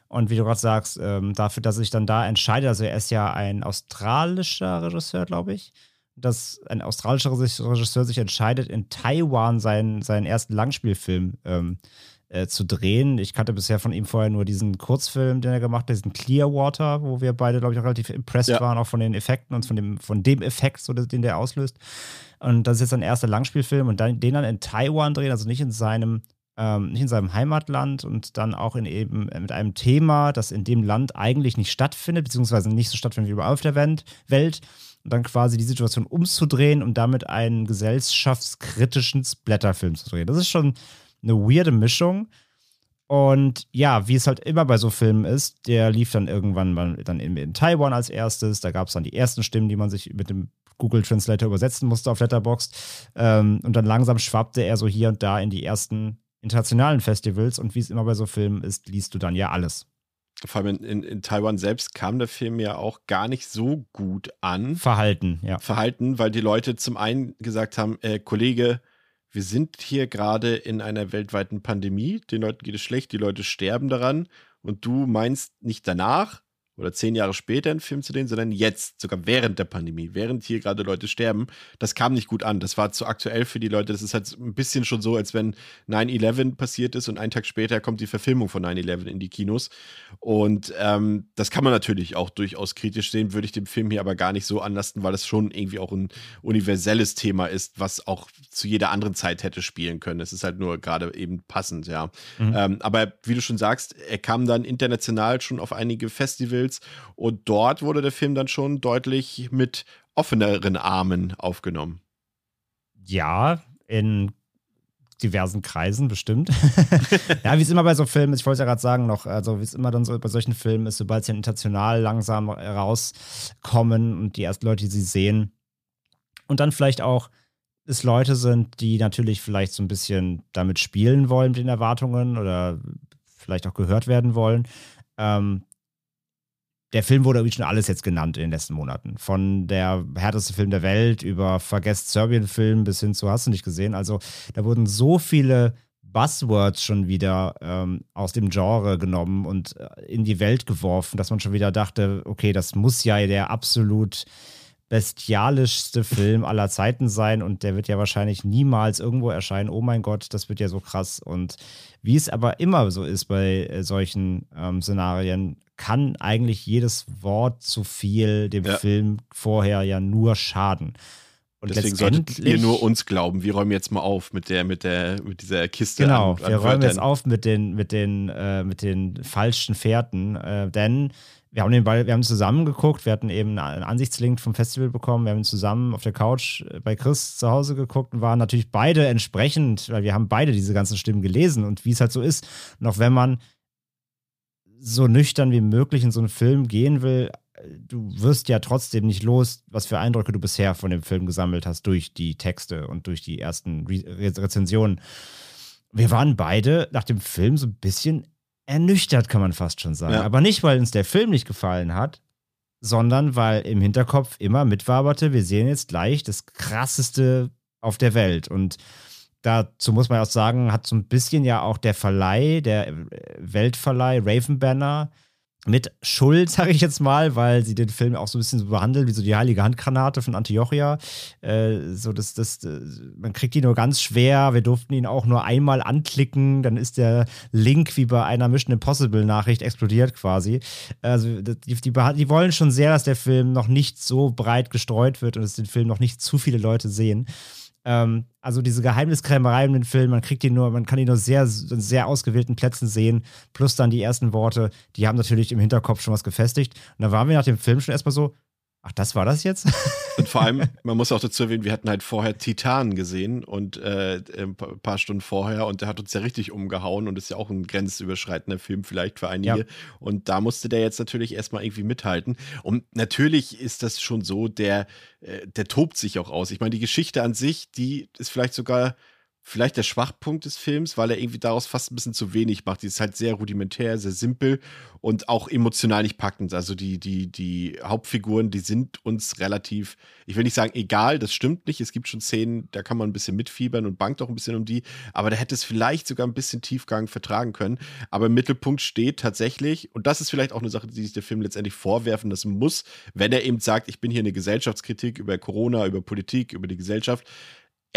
Und wie du gerade sagst, ähm, dafür, dass sich dann da entscheidet, also er ist ja ein australischer Regisseur, glaube ich, dass ein australischer Regisseur sich entscheidet, in Taiwan seinen, seinen ersten Langspielfilm ähm, äh, zu drehen. Ich kannte bisher von ihm vorher nur diesen Kurzfilm, den er gemacht hat, diesen Clearwater, wo wir beide, glaube ich, auch relativ impressed ja. waren, auch von den Effekten und von dem, von dem Effekt, so, den der auslöst. Und das ist jetzt sein erster Langspielfilm und dann, den dann in Taiwan drehen, also nicht in seinem ähm, nicht in seinem Heimatland und dann auch in eben mit einem Thema, das in dem Land eigentlich nicht stattfindet, beziehungsweise nicht so stattfindet wie überall auf der Welt dann quasi die Situation umzudrehen und damit einen gesellschaftskritischen Splatterfilm zu drehen. Das ist schon eine weirde Mischung. Und ja, wie es halt immer bei so Filmen ist, der lief dann irgendwann mal dann in, in Taiwan als erstes. Da gab es dann die ersten Stimmen, die man sich mit dem Google Translator übersetzen musste auf Letterboxd. Ähm, und dann langsam schwappte er so hier und da in die ersten internationalen Festivals. Und wie es immer bei so Filmen ist, liest du dann ja alles vor allem in, in, in, Taiwan selbst kam der Film ja auch gar nicht so gut an. Verhalten, ja. Verhalten, weil die Leute zum einen gesagt haben, äh, Kollege, wir sind hier gerade in einer weltweiten Pandemie, den Leuten geht es schlecht, die Leute sterben daran und du meinst nicht danach, oder zehn Jahre später einen Film zu drehen, sondern jetzt, sogar während der Pandemie, während hier gerade Leute sterben. Das kam nicht gut an. Das war zu aktuell für die Leute. Das ist halt ein bisschen schon so, als wenn 9-11 passiert ist und einen Tag später kommt die Verfilmung von 9-11 in die Kinos. Und ähm, das kann man natürlich auch durchaus kritisch sehen, würde ich dem Film hier aber gar nicht so anlasten, weil es schon irgendwie auch ein universelles Thema ist, was auch zu jeder anderen Zeit hätte spielen können. Es ist halt nur gerade eben passend, ja. Mhm. Ähm, aber wie du schon sagst, er kam dann international schon auf einige Festivals Festivals. Und dort wurde der Film dann schon deutlich mit offeneren Armen aufgenommen. Ja, in diversen Kreisen bestimmt. ja, wie es immer bei so Filmen ist, ich wollte es ja gerade sagen noch, also wie es immer dann so bei solchen Filmen ist, sobald sie international langsam rauskommen und die ersten Leute, die sie sehen und dann vielleicht auch es Leute sind, die natürlich vielleicht so ein bisschen damit spielen wollen mit den Erwartungen oder vielleicht auch gehört werden wollen, ähm, der Film wurde irgendwie schon alles jetzt genannt in den letzten Monaten. Von der härteste Film der Welt über Vergesst Serbien-Film bis hin zu Hast du nicht gesehen. Also da wurden so viele Buzzwords schon wieder ähm, aus dem Genre genommen und äh, in die Welt geworfen, dass man schon wieder dachte, okay, das muss ja der absolut bestialischste Film aller Zeiten sein und der wird ja wahrscheinlich niemals irgendwo erscheinen. Oh mein Gott, das wird ja so krass. Und wie es aber immer so ist bei äh, solchen ähm, Szenarien, kann eigentlich jedes Wort zu viel dem ja. Film vorher ja nur schaden. Und Deswegen solltet ihr nur uns glauben. Wir räumen jetzt mal auf mit der, mit der, mit dieser Kiste. Genau, an, an wir räumen jetzt auf mit den, mit den, äh, mit den falschen Fährten, äh, denn wir haben den Ball, wir haben zusammen geguckt, wir hatten eben einen Ansichtslink vom Festival bekommen, wir haben zusammen auf der Couch äh, bei Chris zu Hause geguckt und waren natürlich beide entsprechend, weil wir haben beide diese ganzen Stimmen gelesen und wie es halt so ist, noch wenn man so nüchtern wie möglich in so einen Film gehen will, du wirst ja trotzdem nicht los, was für Eindrücke du bisher von dem Film gesammelt hast durch die Texte und durch die ersten Re Rezensionen. Wir waren beide nach dem Film so ein bisschen ernüchtert, kann man fast schon sagen. Ja. Aber nicht, weil uns der Film nicht gefallen hat, sondern weil im Hinterkopf immer mitwaberte, wir sehen jetzt gleich das krasseste auf der Welt. Und dazu muss man auch sagen, hat so ein bisschen ja auch der Verleih, der Weltverleih Raven Banner, mit Schuld, sage ich jetzt mal, weil sie den Film auch so ein bisschen so behandelt wie so die heilige Handgranate von Antiochia. Äh, so das, das, äh, man kriegt die nur ganz schwer. Wir durften ihn auch nur einmal anklicken, dann ist der Link wie bei einer Mission Impossible Nachricht explodiert quasi. Also die, die, die wollen schon sehr, dass der Film noch nicht so breit gestreut wird und dass den Film noch nicht zu viele Leute sehen. Ähm, also diese Geheimniskrämerei in den Film, man kriegt die nur, man kann die nur sehr, sehr ausgewählten Plätzen sehen, plus dann die ersten Worte, die haben natürlich im Hinterkopf schon was gefestigt. Und da waren wir nach dem Film schon erstmal so, Ach, das war das jetzt? Und vor allem, man muss auch dazu erwähnen, wir hatten halt vorher Titan gesehen und äh, ein paar Stunden vorher und der hat uns ja richtig umgehauen und ist ja auch ein grenzüberschreitender Film vielleicht für einige. Ja. Und da musste der jetzt natürlich erstmal irgendwie mithalten. Und natürlich ist das schon so, der, äh, der tobt sich auch aus. Ich meine, die Geschichte an sich, die ist vielleicht sogar vielleicht der Schwachpunkt des Films, weil er irgendwie daraus fast ein bisschen zu wenig macht. Die ist halt sehr rudimentär, sehr simpel und auch emotional nicht packend. Also die, die, die Hauptfiguren, die sind uns relativ, ich will nicht sagen egal, das stimmt nicht. Es gibt schon Szenen, da kann man ein bisschen mitfiebern und bangt auch ein bisschen um die, aber da hätte es vielleicht sogar ein bisschen Tiefgang vertragen können. Aber im Mittelpunkt steht tatsächlich, und das ist vielleicht auch eine Sache, die sich der Film letztendlich vorwerfen lassen muss, wenn er eben sagt, ich bin hier eine Gesellschaftskritik über Corona, über Politik, über die Gesellschaft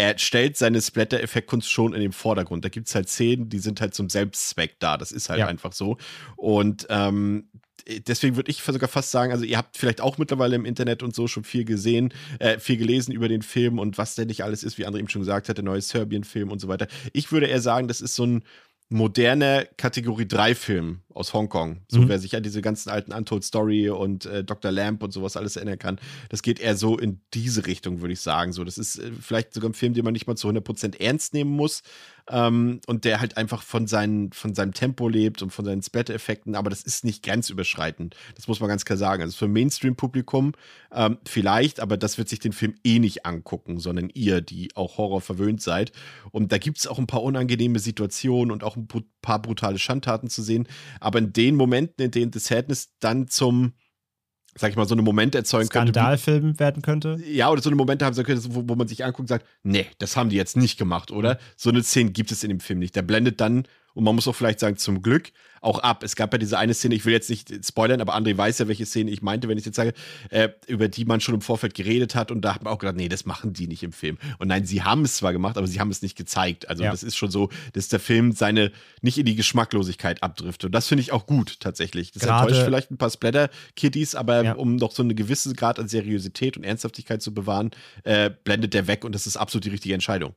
er stellt seine Splatter-Effektkunst schon in den Vordergrund. Da gibt es halt Szenen, die sind halt zum Selbstzweck da. Das ist halt ja. einfach so. Und ähm, deswegen würde ich sogar fast sagen, also ihr habt vielleicht auch mittlerweile im Internet und so schon viel gesehen, äh, viel gelesen über den Film und was der nicht alles ist, wie André eben schon gesagt hat, der neue Serbien-Film und so weiter. Ich würde eher sagen, das ist so ein moderner Kategorie 3 Film aus Hongkong. So, mhm. wer sich an diese ganzen alten Untold Story und äh, Dr. Lamp und sowas alles erinnern kann, das geht eher so in diese Richtung, würde ich sagen. So, das ist äh, vielleicht sogar ein Film, den man nicht mal zu 100% ernst nehmen muss, ähm, und der halt einfach von, seinen, von seinem Tempo lebt und von seinen Splatter-Effekten, aber das ist nicht grenzüberschreitend. Das muss man ganz klar sagen. Also für Mainstream-Publikum ähm, vielleicht, aber das wird sich den Film eh nicht angucken, sondern ihr, die auch Horror verwöhnt seid. Und da gibt es auch ein paar unangenehme Situationen und auch ein paar brutale Schandtaten zu sehen. Aber in den Momenten, in denen The Sadness dann zum sag ich mal, so eine Momente erzeugen könnte. Skandalfilm werden könnte? Ja, oder so eine Momente haben könnte, wo, wo man sich anguckt und sagt, nee, das haben die jetzt nicht gemacht, oder? So eine Szene gibt es in dem Film nicht. Der blendet dann und man muss auch vielleicht sagen, zum Glück auch ab. Es gab ja diese eine Szene, ich will jetzt nicht spoilern, aber André weiß ja, welche Szene ich meinte, wenn ich jetzt sage, äh, über die man schon im Vorfeld geredet hat und da hat man auch gedacht, nee, das machen die nicht im Film. Und nein, sie haben es zwar gemacht, aber sie haben es nicht gezeigt. Also ja. das ist schon so, dass der Film seine nicht in die Geschmacklosigkeit abdriftet. Und das finde ich auch gut tatsächlich. Das Gerade, enttäuscht vielleicht ein paar Splatter-Kiddies, aber ja. um noch so eine gewisse Grad an Seriosität und Ernsthaftigkeit zu bewahren, äh, blendet der weg und das ist absolut die richtige Entscheidung.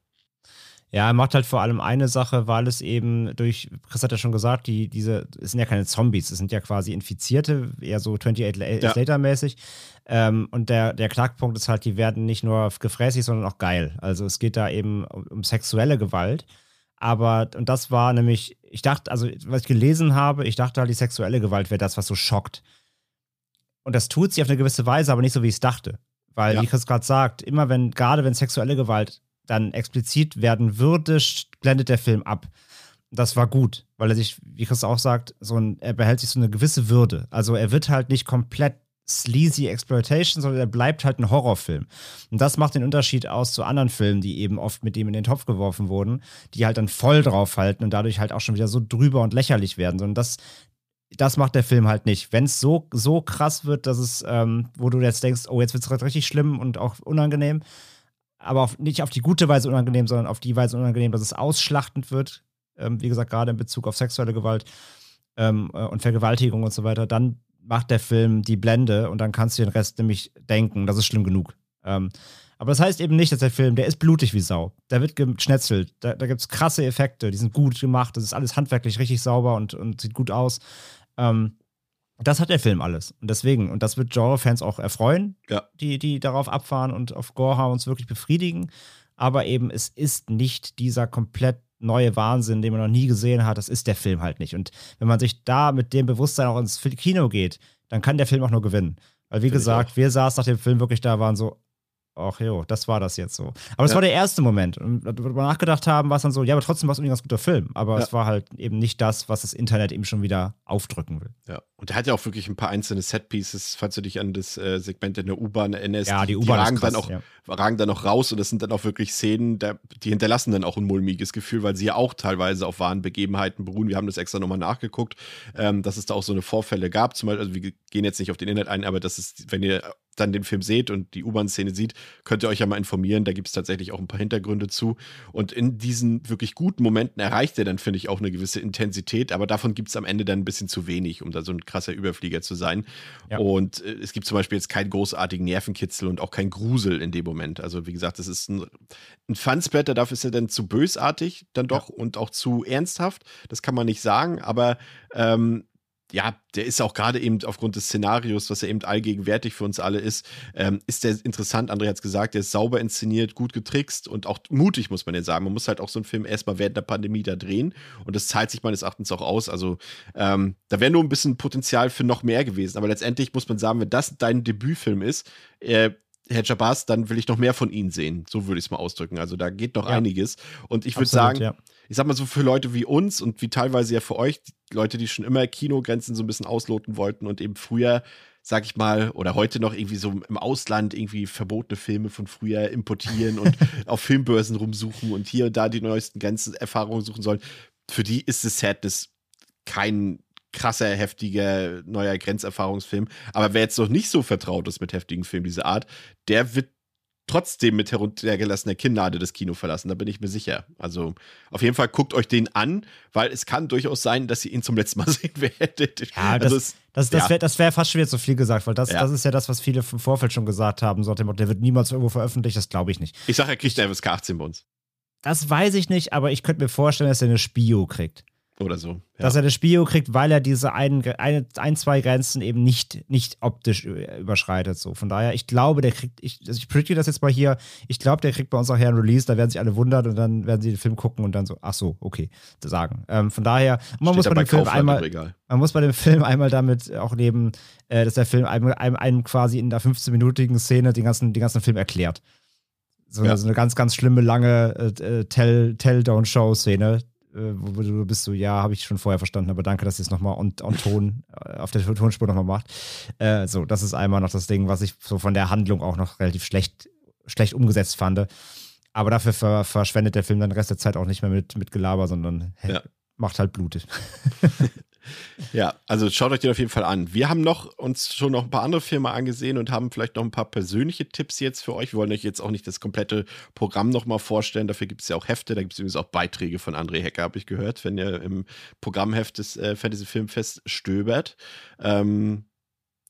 Ja, er macht halt vor allem eine Sache, weil es eben durch, Chris hat ja schon gesagt, die, diese, es sind ja keine Zombies, es sind ja quasi Infizierte, eher so 28 ja. Later-mäßig. Ähm, und der, der Knackpunkt ist halt, die werden nicht nur gefräßig, sondern auch geil. Also es geht da eben um, um sexuelle Gewalt. Aber, und das war nämlich, ich dachte, also was ich gelesen habe, ich dachte halt, die sexuelle Gewalt wäre das, was so schockt. Und das tut sie auf eine gewisse Weise, aber nicht so, wie ich es dachte. Weil, ja. wie Chris gerade sagt, immer wenn, gerade wenn sexuelle Gewalt dann explizit werden würde, blendet der Film ab. Das war gut, weil er sich, wie Chris auch sagt, so ein, er behält sich so eine gewisse Würde. Also er wird halt nicht komplett sleazy Exploitation, sondern er bleibt halt ein Horrorfilm. Und das macht den Unterschied aus zu anderen Filmen, die eben oft mit ihm in den Topf geworfen wurden, die halt dann voll draufhalten und dadurch halt auch schon wieder so drüber und lächerlich werden. Sondern das, das macht der Film halt nicht. Wenn es so, so krass wird, dass es, ähm, wo du jetzt denkst, oh, jetzt wird es richtig schlimm und auch unangenehm, aber auf, nicht auf die gute Weise unangenehm, sondern auf die Weise unangenehm, dass es ausschlachtend wird. Ähm, wie gesagt, gerade in Bezug auf sexuelle Gewalt ähm, äh, und Vergewaltigung und so weiter. Dann macht der Film die Blende und dann kannst du den Rest nämlich denken, das ist schlimm genug. Ähm, aber das heißt eben nicht, dass der Film, der ist blutig wie Sau. Der wird geschnetzelt. Da, da gibt es krasse Effekte, die sind gut gemacht. Das ist alles handwerklich richtig sauber und, und sieht gut aus. Ähm, das hat der Film alles. Und deswegen, und das wird Genre-Fans auch erfreuen, ja. die, die darauf abfahren und auf Gore uns wirklich befriedigen. Aber eben, es ist nicht dieser komplett neue Wahnsinn, den man noch nie gesehen hat. Das ist der Film halt nicht. Und wenn man sich da mit dem Bewusstsein auch ins Kino geht, dann kann der Film auch nur gewinnen. Weil, wie Find gesagt, wir saßen nach dem Film wirklich da, waren so, ach jo, das war das jetzt so. Aber es ja. war der erste Moment. Und wir nachgedacht haben, war es dann so, ja, aber trotzdem war es irgendwie ein ganz guter Film. Aber ja. es war halt eben nicht das, was das Internet eben schon wieder aufdrücken will. Ja, und er hat ja auch wirklich ein paar einzelne Setpieces, falls du dich an das äh, Segment in der U-Bahn erinnerst. Ja, die U-Bahn ragen, dann auch, ja. ragen dann auch raus und das sind dann auch wirklich Szenen, der, die hinterlassen dann auch ein mulmiges Gefühl, weil sie ja auch teilweise auf wahren Begebenheiten beruhen. Wir haben das extra nochmal nachgeguckt, ähm, dass es da auch so eine Vorfälle gab. Zum Beispiel, also wir gehen jetzt nicht auf den Inhalt ein, aber das ist, wenn ihr dann den Film seht und die U-Bahn-Szene sieht, könnt ihr euch ja mal informieren. Da gibt es tatsächlich auch ein paar Hintergründe zu. Und in diesen wirklich guten Momenten erreicht er dann, finde ich, auch eine gewisse Intensität. Aber davon gibt es am Ende dann ein bisschen zu wenig, um da so ein krasser Überflieger zu sein. Ja. Und äh, es gibt zum Beispiel jetzt keinen großartigen Nervenkitzel und auch keinen Grusel in dem Moment. Also, wie gesagt, das ist ein, ein Fansplatter. Dafür ist er dann zu bösartig dann doch ja. und auch zu ernsthaft. Das kann man nicht sagen. Aber ähm, ja, der ist auch gerade eben aufgrund des Szenarios, was ja eben allgegenwärtig für uns alle ist, ähm, ist der interessant. André hat es gesagt, der ist sauber inszeniert, gut getrickst und auch mutig, muss man ja sagen. Man muss halt auch so einen Film erstmal während der Pandemie da drehen und das zahlt sich meines Erachtens auch aus. Also ähm, da wäre nur ein bisschen Potenzial für noch mehr gewesen. Aber letztendlich muss man sagen, wenn das dein Debütfilm ist, äh, Herr Jabaz, dann will ich noch mehr von Ihnen sehen. So würde ich es mal ausdrücken. Also da geht noch ja. einiges. Und ich würde sagen, ja. Ich sag mal so für Leute wie uns und wie teilweise ja für euch, Leute, die schon immer Kinogrenzen so ein bisschen ausloten wollten und eben früher, sag ich mal, oder heute noch irgendwie so im Ausland irgendwie verbotene Filme von früher importieren und auf Filmbörsen rumsuchen und hier und da die neuesten Erfahrungen suchen sollen. Für die ist es Sadness kein krasser, heftiger, neuer Grenzerfahrungsfilm. Aber wer jetzt noch nicht so vertraut ist mit heftigen Filmen dieser Art, der wird trotzdem mit heruntergelassener Kinnlade das Kino verlassen, da bin ich mir sicher. Also auf jeden Fall guckt euch den an, weil es kann durchaus sein, dass ihr ihn zum letzten Mal sehen werdet. Ja, also das, das, das, ja. wäre wär fast schon wieder zu viel gesagt, weil das, ja. das ist ja das, was viele im Vorfeld schon gesagt haben. So, der wird niemals irgendwo veröffentlicht, das glaube ich nicht. Ich sage, er kriegt eine FSK 18 bei uns. Das weiß ich nicht, aber ich könnte mir vorstellen, dass er eine Spio kriegt. Oder so. Ja. Dass er das Spio kriegt, weil er diese ein, ein, ein, zwei Grenzen eben nicht, nicht optisch überschreitet. So. Von daher, ich glaube, der kriegt, ich, also ich predikte das jetzt mal hier, ich glaube, der kriegt bei uns auch hier ein Release, da werden sich alle wundern und dann werden sie den Film gucken und dann so, ach so, okay, sagen. Ähm, von daher, man muss bei dem Film einmal, man muss bei dem Film einmal damit auch leben, äh, dass der Film einem, einem, einem quasi in der 15-minütigen Szene den ganzen, den ganzen Film erklärt. So, ja. so eine ganz, ganz schlimme, lange äh, Tell-Down-Show-Szene, äh, wo du bist so, ja, habe ich schon vorher verstanden, aber danke, dass ihr es nochmal on, on Ton, äh, auf der Tonspur nochmal macht. Äh, so, das ist einmal noch das Ding, was ich so von der Handlung auch noch relativ schlecht, schlecht umgesetzt fand. Aber dafür ver verschwendet der Film dann den Rest der Zeit auch nicht mehr mit, mit Gelaber, sondern hey, ja. macht halt Blut. Ja, also schaut euch den auf jeden Fall an. Wir haben noch uns schon noch ein paar andere Filme angesehen und haben vielleicht noch ein paar persönliche Tipps jetzt für euch. Wir wollen euch jetzt auch nicht das komplette Programm nochmal vorstellen. Dafür gibt es ja auch Hefte. Da gibt es übrigens auch Beiträge von André Hecker, habe ich gehört, wenn ihr im Programmheft des äh, Fantasy Filmfest stöbert. Ähm,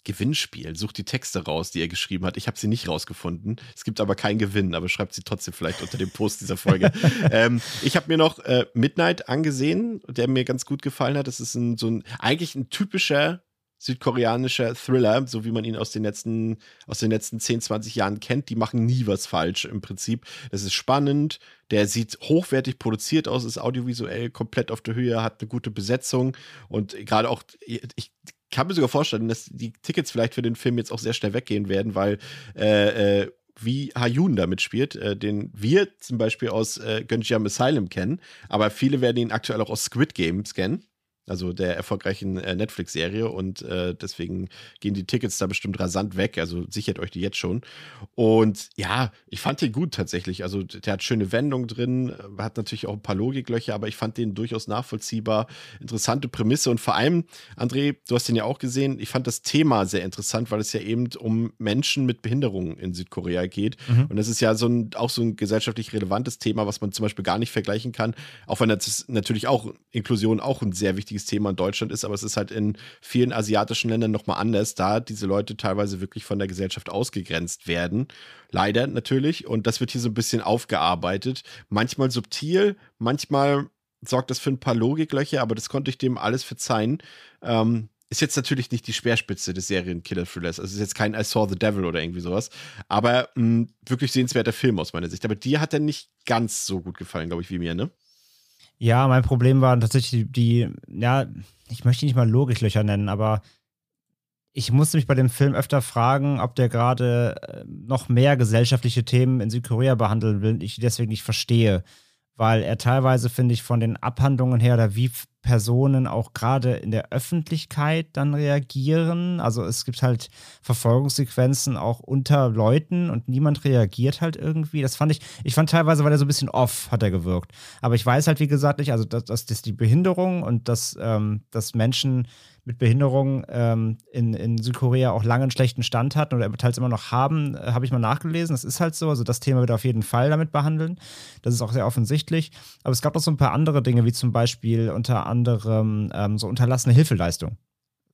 Gewinnspiel. Sucht die Texte raus, die er geschrieben hat. Ich habe sie nicht rausgefunden. Es gibt aber keinen Gewinn, aber schreibt sie trotzdem vielleicht unter dem Post dieser Folge. ähm, ich habe mir noch äh, Midnight angesehen, der mir ganz gut gefallen hat. Das ist ein, so ein eigentlich ein typischer südkoreanischer Thriller, so wie man ihn aus den letzten, aus den letzten 10, 20 Jahren kennt. Die machen nie was falsch im Prinzip. Das ist spannend. Der sieht hochwertig produziert aus, ist audiovisuell komplett auf der Höhe, hat eine gute Besetzung und gerade auch, ich kann mir sogar vorstellen, dass die Tickets vielleicht für den Film jetzt auch sehr schnell weggehen werden, weil äh, äh, wie Hayun da mitspielt, äh, den wir zum Beispiel aus äh, Gunjam Asylum kennen, aber viele werden ihn aktuell auch aus Squid Games kennen also der erfolgreichen äh, Netflix-Serie und äh, deswegen gehen die Tickets da bestimmt rasant weg, also sichert euch die jetzt schon. Und ja, ich fand den gut tatsächlich, also der hat schöne Wendungen drin, äh, hat natürlich auch ein paar Logiklöcher, aber ich fand den durchaus nachvollziehbar, interessante Prämisse und vor allem, André, du hast den ja auch gesehen, ich fand das Thema sehr interessant, weil es ja eben um Menschen mit Behinderungen in Südkorea geht mhm. und das ist ja so ein, auch so ein gesellschaftlich relevantes Thema, was man zum Beispiel gar nicht vergleichen kann, auch wenn das natürlich auch Inklusion auch ein sehr wichtiges wichtiges Thema in Deutschland ist, aber es ist halt in vielen asiatischen Ländern nochmal anders, da diese Leute teilweise wirklich von der Gesellschaft ausgegrenzt werden. Leider natürlich. Und das wird hier so ein bisschen aufgearbeitet. Manchmal subtil, manchmal sorgt das für ein paar Logiklöcher, aber das konnte ich dem alles verzeihen. Ähm, ist jetzt natürlich nicht die Speerspitze des Serienkiller-Thrillers. Also ist jetzt kein I Saw the Devil oder irgendwie sowas. Aber mh, wirklich sehenswerter Film aus meiner Sicht. Aber dir hat er nicht ganz so gut gefallen, glaube ich, wie mir, ne? Ja, mein Problem waren tatsächlich die, ja, ich möchte ihn nicht mal Logiklöcher nennen, aber ich musste mich bei dem Film öfter fragen, ob der gerade äh, noch mehr gesellschaftliche Themen in Südkorea behandeln will. Ich deswegen nicht verstehe, weil er teilweise, finde ich, von den Abhandlungen her oder wie Personen auch gerade in der Öffentlichkeit dann reagieren. Also es gibt halt Verfolgungssequenzen auch unter Leuten und niemand reagiert halt irgendwie. Das fand ich, ich fand teilweise, weil er so ein bisschen off hat er gewirkt. Aber ich weiß halt, wie gesagt, nicht, also dass, dass die Behinderung und dass, ähm, dass Menschen mit Behinderung ähm, in, in Südkorea auch lange einen schlechten Stand hatten oder teils immer noch haben, äh, habe ich mal nachgelesen. Das ist halt so. Also das Thema wird auf jeden Fall damit behandeln. Das ist auch sehr offensichtlich. Aber es gab noch so ein paar andere Dinge, wie zum Beispiel unter anderem ähm, so unterlassene Hilfeleistung.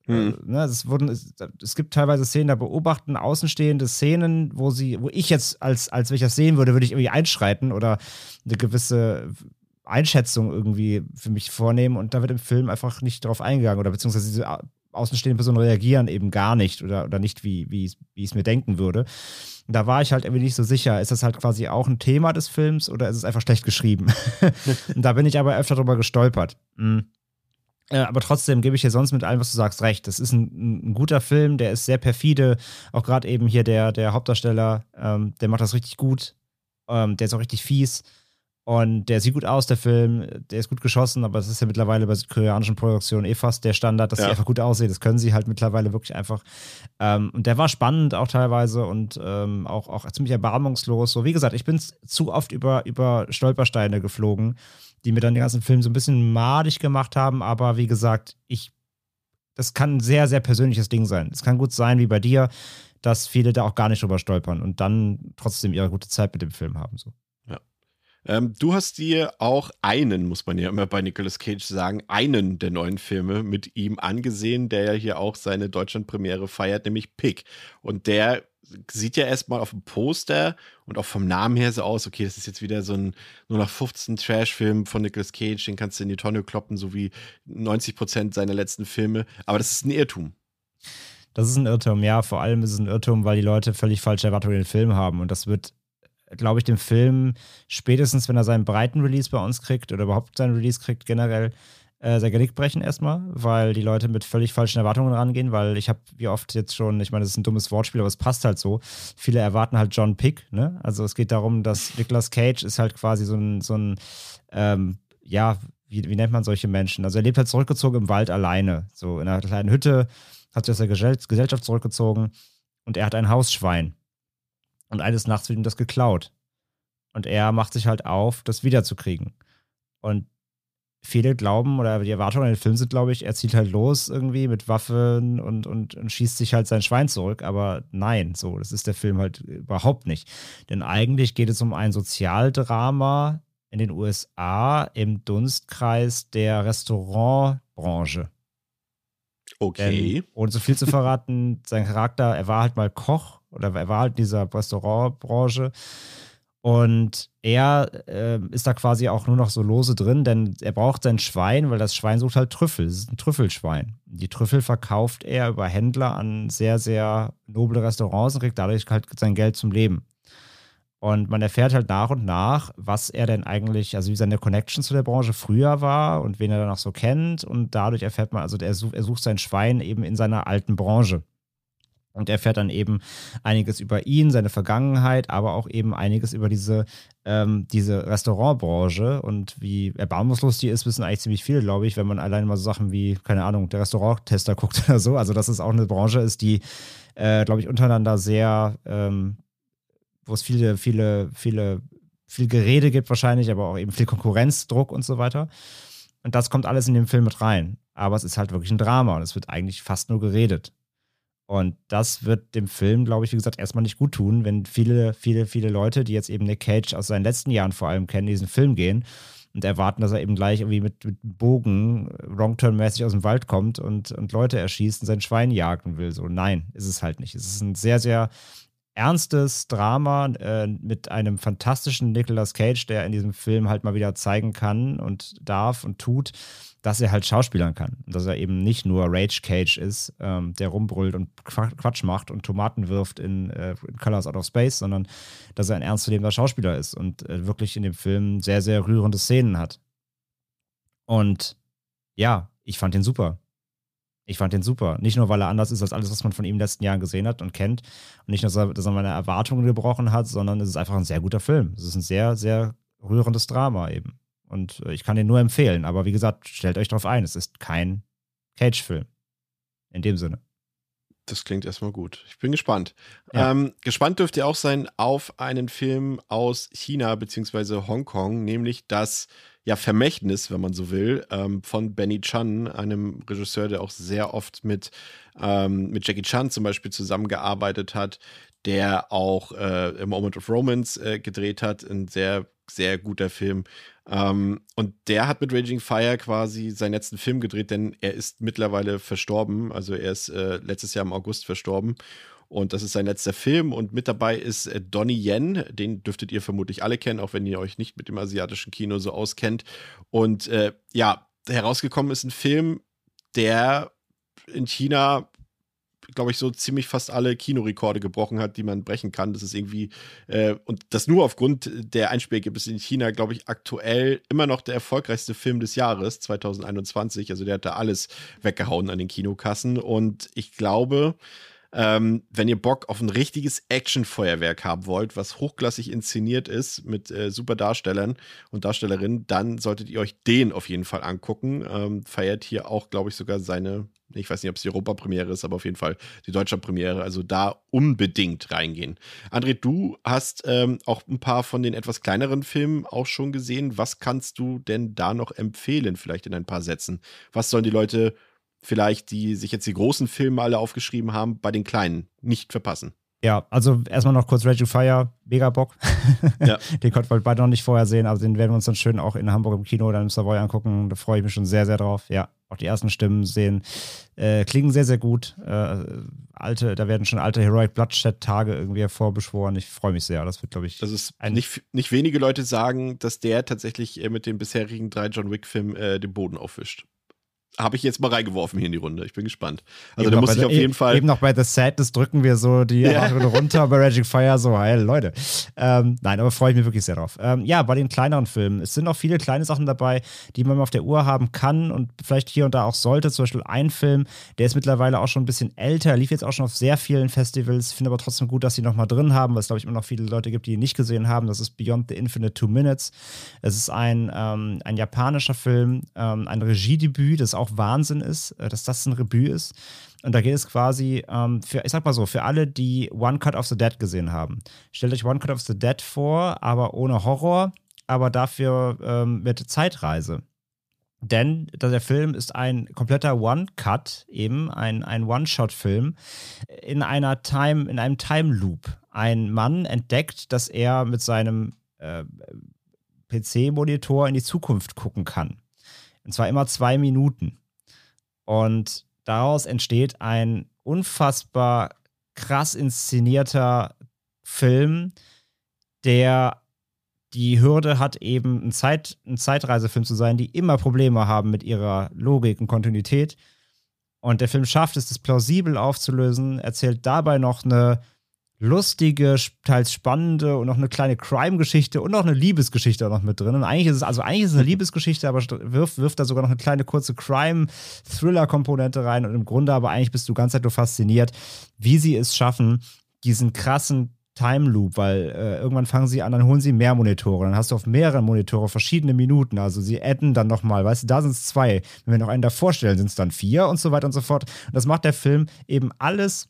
Hm. Äh, ne, es, wurden, es, es, gibt teilweise Szenen, da beobachten außenstehende Szenen, wo sie, wo ich jetzt als, als wenn ich das sehen würde, würde ich irgendwie einschreiten oder eine gewisse Einschätzung irgendwie für mich vornehmen und da wird im Film einfach nicht drauf eingegangen oder beziehungsweise diese außenstehenden Personen reagieren eben gar nicht oder, oder nicht, wie, wie, wie ich es mir denken würde. Und da war ich halt irgendwie nicht so sicher, ist das halt quasi auch ein Thema des Films oder ist es einfach schlecht geschrieben? und da bin ich aber öfter drüber gestolpert. Mhm. Äh, aber trotzdem gebe ich dir sonst mit allem, was du sagst, recht. Das ist ein, ein guter Film, der ist sehr perfide. Auch gerade eben hier der, der Hauptdarsteller, ähm, der macht das richtig gut. Ähm, der ist auch richtig fies. Und der sieht gut aus, der Film, der ist gut geschossen, aber es ist ja mittlerweile bei südkoreanischen Produktionen eh fast der Standard, dass ja. sie einfach gut aussehen. Das können sie halt mittlerweile wirklich einfach. Ähm, und der war spannend auch teilweise und ähm, auch, auch ziemlich erbarmungslos. So, wie gesagt, ich bin zu oft über, über Stolpersteine geflogen, die mir dann den ganzen Film so ein bisschen madig gemacht haben. Aber wie gesagt, ich, das kann ein sehr, sehr persönliches Ding sein. Es kann gut sein, wie bei dir, dass viele da auch gar nicht drüber stolpern und dann trotzdem ihre gute Zeit mit dem Film haben. So. Ähm, du hast dir auch einen, muss man ja immer bei Nicolas Cage sagen, einen der neuen Filme mit ihm angesehen, der ja hier auch seine Deutschlandpremiere feiert, nämlich Pick. Und der sieht ja erstmal auf dem Poster und auch vom Namen her so aus, okay, das ist jetzt wieder so ein nur nach 15 Trash-Film von Nicolas Cage, den kannst du in die Tonne kloppen, so wie 90 Prozent seiner letzten Filme. Aber das ist ein Irrtum. Das ist ein Irrtum, ja. Vor allem ist es ein Irrtum, weil die Leute völlig falsche Erwartungen in den Film haben. Und das wird glaube ich, dem Film spätestens, wenn er seinen breiten Release bei uns kriegt oder überhaupt seinen Release kriegt, generell äh, sein Genick brechen erstmal, weil die Leute mit völlig falschen Erwartungen rangehen, weil ich habe wie oft jetzt schon, ich meine, das ist ein dummes Wortspiel, aber es passt halt so. Viele erwarten halt John Pick, ne? Also es geht darum, dass Nicolas Cage ist halt quasi so ein, so ein ähm, ja, wie, wie nennt man solche Menschen? Also er lebt halt zurückgezogen im Wald alleine, so in einer kleinen Hütte, hat sich aus der Gesellschaft zurückgezogen und er hat ein Hausschwein. Und eines Nachts wird ihm das geklaut. Und er macht sich halt auf, das wiederzukriegen. Und viele glauben, oder die Erwartungen an den Film sind, glaube ich, er zieht halt los irgendwie mit Waffen und, und, und schießt sich halt sein Schwein zurück. Aber nein, so, das ist der Film halt überhaupt nicht. Denn eigentlich geht es um ein Sozialdrama in den USA im Dunstkreis der Restaurantbranche. Okay. Denn, ohne so viel zu verraten, sein Charakter, er war halt mal Koch oder er war halt in dieser Restaurantbranche. Und er äh, ist da quasi auch nur noch so lose drin, denn er braucht sein Schwein, weil das Schwein sucht halt Trüffel. Es ist ein Trüffelschwein. Die Trüffel verkauft er über Händler an sehr, sehr noble Restaurants und kriegt dadurch halt sein Geld zum Leben. Und man erfährt halt nach und nach, was er denn eigentlich, also wie seine Connection zu der Branche früher war und wen er dann auch so kennt. Und dadurch erfährt man, also er sucht, er sucht sein Schwein eben in seiner alten Branche. Und er erfährt dann eben einiges über ihn, seine Vergangenheit, aber auch eben einiges über diese, ähm, diese Restaurantbranche und wie erbarmungslos die ist, wissen eigentlich ziemlich viele, glaube ich, wenn man allein mal so Sachen wie, keine Ahnung, der Restauranttester guckt oder so. Also, dass es auch eine Branche ist, die, äh, glaube ich, untereinander sehr, ähm, wo es viele, viele, viele, viel Gerede gibt wahrscheinlich, aber auch eben viel Konkurrenzdruck und so weiter. Und das kommt alles in den Film mit rein. Aber es ist halt wirklich ein Drama und es wird eigentlich fast nur geredet. Und das wird dem Film, glaube ich, wie gesagt, erstmal nicht gut tun, wenn viele, viele, viele Leute, die jetzt eben Nick Cage aus seinen letzten Jahren vor allem kennen, diesen Film gehen und erwarten, dass er eben gleich irgendwie mit, mit Bogen Wrong-Turn-mäßig aus dem Wald kommt und, und Leute erschießt und sein Schwein jagen will. So, nein, ist es halt nicht. Es ist ein sehr, sehr ernstes Drama äh, mit einem fantastischen Nicolas Cage, der in diesem Film halt mal wieder zeigen kann und darf und tut, dass er halt schauspielern kann. Dass er eben nicht nur Rage Cage ist, ähm, der rumbrüllt und Quatsch macht und Tomaten wirft in, äh, in Colors Out of Space, sondern dass er ein ernstzunehmender Schauspieler ist und äh, wirklich in dem Film sehr, sehr rührende Szenen hat. Und ja, ich fand ihn super. Ich fand den super. Nicht nur, weil er anders ist als alles, was man von ihm in den letzten Jahren gesehen hat und kennt. Und nicht nur, dass er meine Erwartungen gebrochen hat, sondern es ist einfach ein sehr guter Film. Es ist ein sehr, sehr rührendes Drama eben. Und äh, ich kann den nur empfehlen. Aber wie gesagt, stellt euch darauf ein, es ist kein Cage-Film. In dem Sinne. Das klingt erstmal gut. Ich bin gespannt. Ja. Ähm, gespannt dürft ihr auch sein auf einen Film aus China bzw. Hongkong, nämlich das ja, Vermächtnis, wenn man so will, ähm, von Benny Chan, einem Regisseur, der auch sehr oft mit, ähm, mit Jackie Chan zum Beispiel zusammengearbeitet hat, der auch äh, Moment of Romance äh, gedreht hat, ein sehr, sehr guter Film. Ähm, und der hat mit Raging Fire quasi seinen letzten Film gedreht, denn er ist mittlerweile verstorben. Also er ist äh, letztes Jahr im August verstorben. Und das ist sein letzter Film. Und mit dabei ist äh, Donnie Yen. Den dürftet ihr vermutlich alle kennen, auch wenn ihr euch nicht mit dem asiatischen Kino so auskennt. Und äh, ja, herausgekommen ist ein Film, der in China glaube ich, so ziemlich fast alle Kinorekorde gebrochen hat, die man brechen kann. Das ist irgendwie, äh, und das nur aufgrund der Einspielergebnisse in China, glaube ich, aktuell immer noch der erfolgreichste Film des Jahres 2021. Also der hat da alles weggehauen an den Kinokassen. Und ich glaube, ähm, wenn ihr Bock auf ein richtiges Actionfeuerwerk haben wollt, was hochklassig inszeniert ist mit äh, super Darstellern und Darstellerinnen, dann solltet ihr euch den auf jeden Fall angucken. Ähm, feiert hier auch, glaube ich, sogar seine, ich weiß nicht, ob es die Europapremiere ist, aber auf jeden Fall die deutsche Premiere. Also da unbedingt reingehen. André, du hast ähm, auch ein paar von den etwas kleineren Filmen auch schon gesehen. Was kannst du denn da noch empfehlen, vielleicht in ein paar Sätzen? Was sollen die Leute vielleicht, die sich jetzt die großen Filme alle aufgeschrieben haben, bei den kleinen nicht verpassen. Ja, also erstmal noch kurz Raging Fire, mega Bock. Ja. den konnten wir beide noch nicht vorher sehen, aber den werden wir uns dann schön auch in Hamburg im Kino oder im Savoy angucken. Da freue ich mich schon sehr, sehr drauf. Ja, auch die ersten Stimmen sehen, äh, klingen sehr, sehr gut. Äh, alte, da werden schon alte Heroic Bloodshed-Tage irgendwie hervorbeschworen. Ich freue mich sehr. Das wird, glaube ich. Das ist nicht, nicht wenige Leute sagen, dass der tatsächlich äh, mit den bisherigen drei John Wick-Filmen äh, den Boden aufwischt habe ich jetzt mal reingeworfen hier in die Runde. Ich bin gespannt. Also da muss ich auf jeden Fall. Eben noch bei The Sadness drücken wir so die ja. runter bei Raging Fire, so, heil, Leute. Ähm, nein, aber freue ich mich wirklich sehr drauf. Ähm, ja, bei den kleineren Filmen. Es sind auch viele kleine Sachen dabei, die man auf der Uhr haben kann und vielleicht hier und da auch sollte. Zum Beispiel ein Film, der ist mittlerweile auch schon ein bisschen älter, lief jetzt auch schon auf sehr vielen Festivals. Finde aber trotzdem gut, dass sie nochmal drin haben, weil es, glaube ich, immer noch viele Leute gibt, die ihn nicht gesehen haben. Das ist Beyond the Infinite Two Minutes. Es ist ein, ähm, ein japanischer Film, ähm, ein Regiedebüt, das auch Wahnsinn ist, äh, dass das ein Rebüt ist. Und da geht es quasi, ähm, für, ich sag mal so, für alle, die One Cut of the Dead gesehen haben. Stellt euch One Cut of the Dead vor, aber ohne Horror, aber dafür ähm, mit Zeitreise. Denn der Film ist ein kompletter One-Cut, eben ein, ein One-Shot-Film in einer Time, in einem Time-Loop. Ein Mann entdeckt, dass er mit seinem äh, PC-Monitor in die Zukunft gucken kann. Und zwar immer zwei Minuten. Und daraus entsteht ein unfassbar krass inszenierter Film, der die Hürde hat, eben ein, Zeit, ein Zeitreisefilm zu sein, die immer Probleme haben mit ihrer Logik und Kontinuität. Und der Film schafft es, das plausibel aufzulösen, erzählt dabei noch eine lustige, teils spannende und noch eine kleine Crime-Geschichte und noch eine Liebesgeschichte auch noch mit drin. Und eigentlich ist es, also eigentlich ist es eine Liebesgeschichte, aber wirft, wirft da sogar noch eine kleine kurze Crime-Thriller-Komponente rein. Und im Grunde aber eigentlich bist du ganz halt nur fasziniert, wie sie es schaffen, diesen krassen Time Loop, weil äh, irgendwann fangen sie an, dann holen sie mehr Monitore. Dann hast du auf mehreren Monitore verschiedene Minuten. Also sie adden dann nochmal, weißt du, da sind es zwei. Wenn wir noch einen davor stellen, sind es dann vier und so weiter und so fort. Und das macht der Film eben alles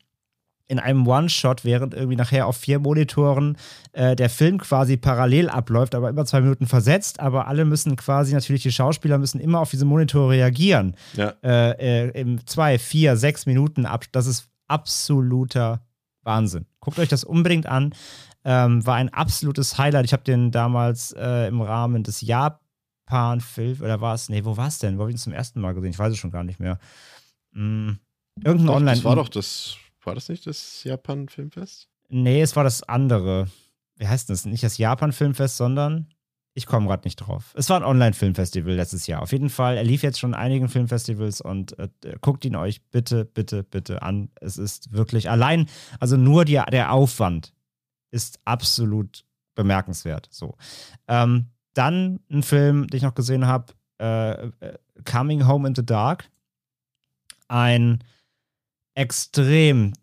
in einem One-Shot, während irgendwie nachher auf vier Monitoren äh, der Film quasi parallel abläuft, aber immer zwei Minuten versetzt. Aber alle müssen quasi, natürlich die Schauspieler müssen immer auf diese Monitore reagieren. Ja. Äh, äh, Im zwei, vier, sechs Minuten ab. Das ist absoluter Wahnsinn. Guckt euch das unbedingt an. Ähm, war ein absolutes Highlight. Ich habe den damals äh, im Rahmen des Japan-Film, oder war es, nee, wo war es denn? Wo habe ich ihn zum ersten Mal gesehen? Ich weiß es schon gar nicht mehr. Hm. Irgendein Online. Das war doch das war das nicht das Japan-Filmfest? Nee, es war das andere. Wie heißt das? Nicht das Japan-Filmfest, sondern ich komme gerade nicht drauf. Es war ein Online-Filmfestival letztes Jahr. Auf jeden Fall, er lief jetzt schon in einigen Filmfestivals und äh, guckt ihn euch bitte, bitte, bitte an. Es ist wirklich allein, also nur die, der Aufwand ist absolut bemerkenswert. So. Ähm, dann ein Film, den ich noch gesehen habe, äh, äh, Coming Home in the Dark. Ein extrem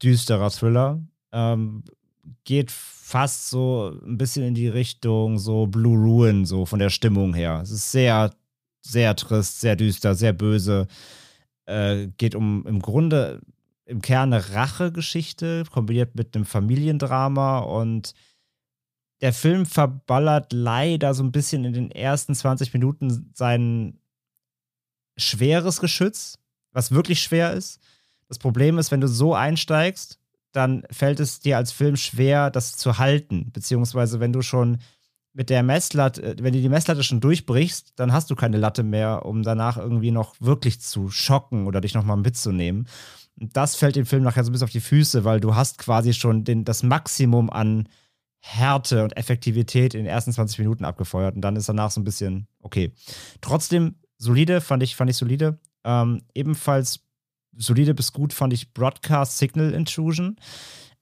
düsterer Thriller. Ähm, geht fast so ein bisschen in die Richtung so Blue Ruin, so von der Stimmung her. Es ist sehr, sehr trist, sehr düster, sehr böse. Äh, geht um im Grunde im Kern eine Rachegeschichte, kombiniert mit einem Familiendrama und der Film verballert leider so ein bisschen in den ersten 20 Minuten sein schweres Geschütz, was wirklich schwer ist. Das Problem ist, wenn du so einsteigst, dann fällt es dir als Film schwer, das zu halten. Beziehungsweise, wenn du schon mit der Messlatte, äh, wenn du die Messlatte schon durchbrichst, dann hast du keine Latte mehr, um danach irgendwie noch wirklich zu schocken oder dich nochmal mitzunehmen. Und das fällt dem Film nachher so ein bisschen auf die Füße, weil du hast quasi schon den, das Maximum an Härte und Effektivität in den ersten 20 Minuten abgefeuert und dann ist danach so ein bisschen okay. Trotzdem solide, fand ich, fand ich solide. Ähm, ebenfalls solide bis gut fand ich Broadcast Signal Intrusion.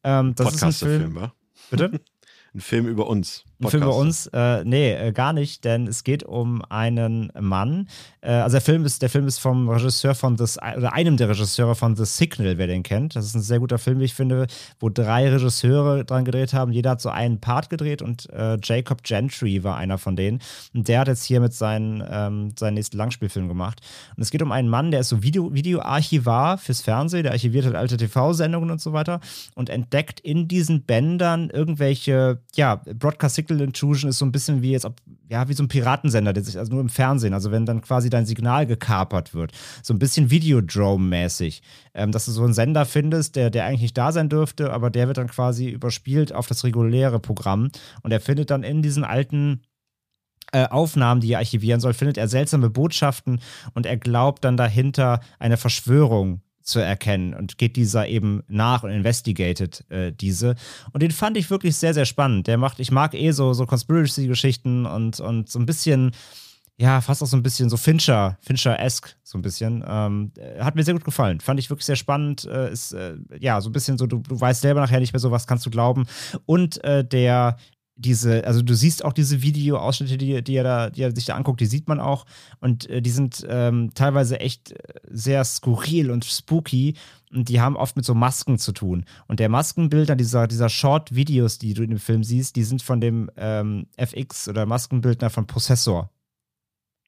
Ähm, das ist ein Film. Film wa? Bitte? ein Film über uns. Ein Film über uns? Äh, nee, äh, gar nicht, denn es geht um einen Mann. Äh, also der Film ist, der Film ist vom Regisseur von The, oder einem der Regisseure von The Signal, wer den kennt. Das ist ein sehr guter Film, wie ich finde, wo drei Regisseure dran gedreht haben. Jeder hat so einen Part gedreht und äh, Jacob Gentry war einer von denen. Und der hat jetzt hier mit seinen, ähm, seinen nächsten Langspielfilm gemacht. Und es geht um einen Mann, der ist so Video, Videoarchivar fürs Fernsehen, der archiviert halt alte TV-Sendungen und so weiter und entdeckt in diesen Bändern irgendwelche, ja, Broadcast Signal Intrusion ist so ein bisschen wie jetzt, ja, wie so ein Piratensender, der sich also nur im Fernsehen, also wenn dann quasi dein Signal gekapert wird. So ein bisschen Videodrome-mäßig. Ähm, dass du so einen Sender findest, der, der eigentlich nicht da sein dürfte, aber der wird dann quasi überspielt auf das reguläre Programm und er findet dann in diesen alten äh, Aufnahmen, die er archivieren soll, findet er seltsame Botschaften und er glaubt dann dahinter eine Verschwörung zu erkennen und geht dieser eben nach und investigated äh, diese. Und den fand ich wirklich sehr, sehr spannend. Der macht, ich mag eh so, so Conspiracy-Geschichten und, und so ein bisschen, ja, fast auch so ein bisschen so Fincher, Fincher-esque, so ein bisschen. Ähm, hat mir sehr gut gefallen. Fand ich wirklich sehr spannend. Äh, ist, äh, ja, so ein bisschen so, du, du weißt selber nachher nicht mehr so, was kannst du glauben. Und äh, der diese, also du siehst auch diese Videoausschnitte, die, die, er da, die er sich da anguckt, die sieht man auch. Und äh, die sind ähm, teilweise echt äh, sehr skurril und spooky. Und die haben oft mit so Masken zu tun. Und der Maskenbildner, dieser, dieser Short-Videos, die du in dem Film siehst, die sind von dem ähm, FX oder Maskenbildner von Prozessor.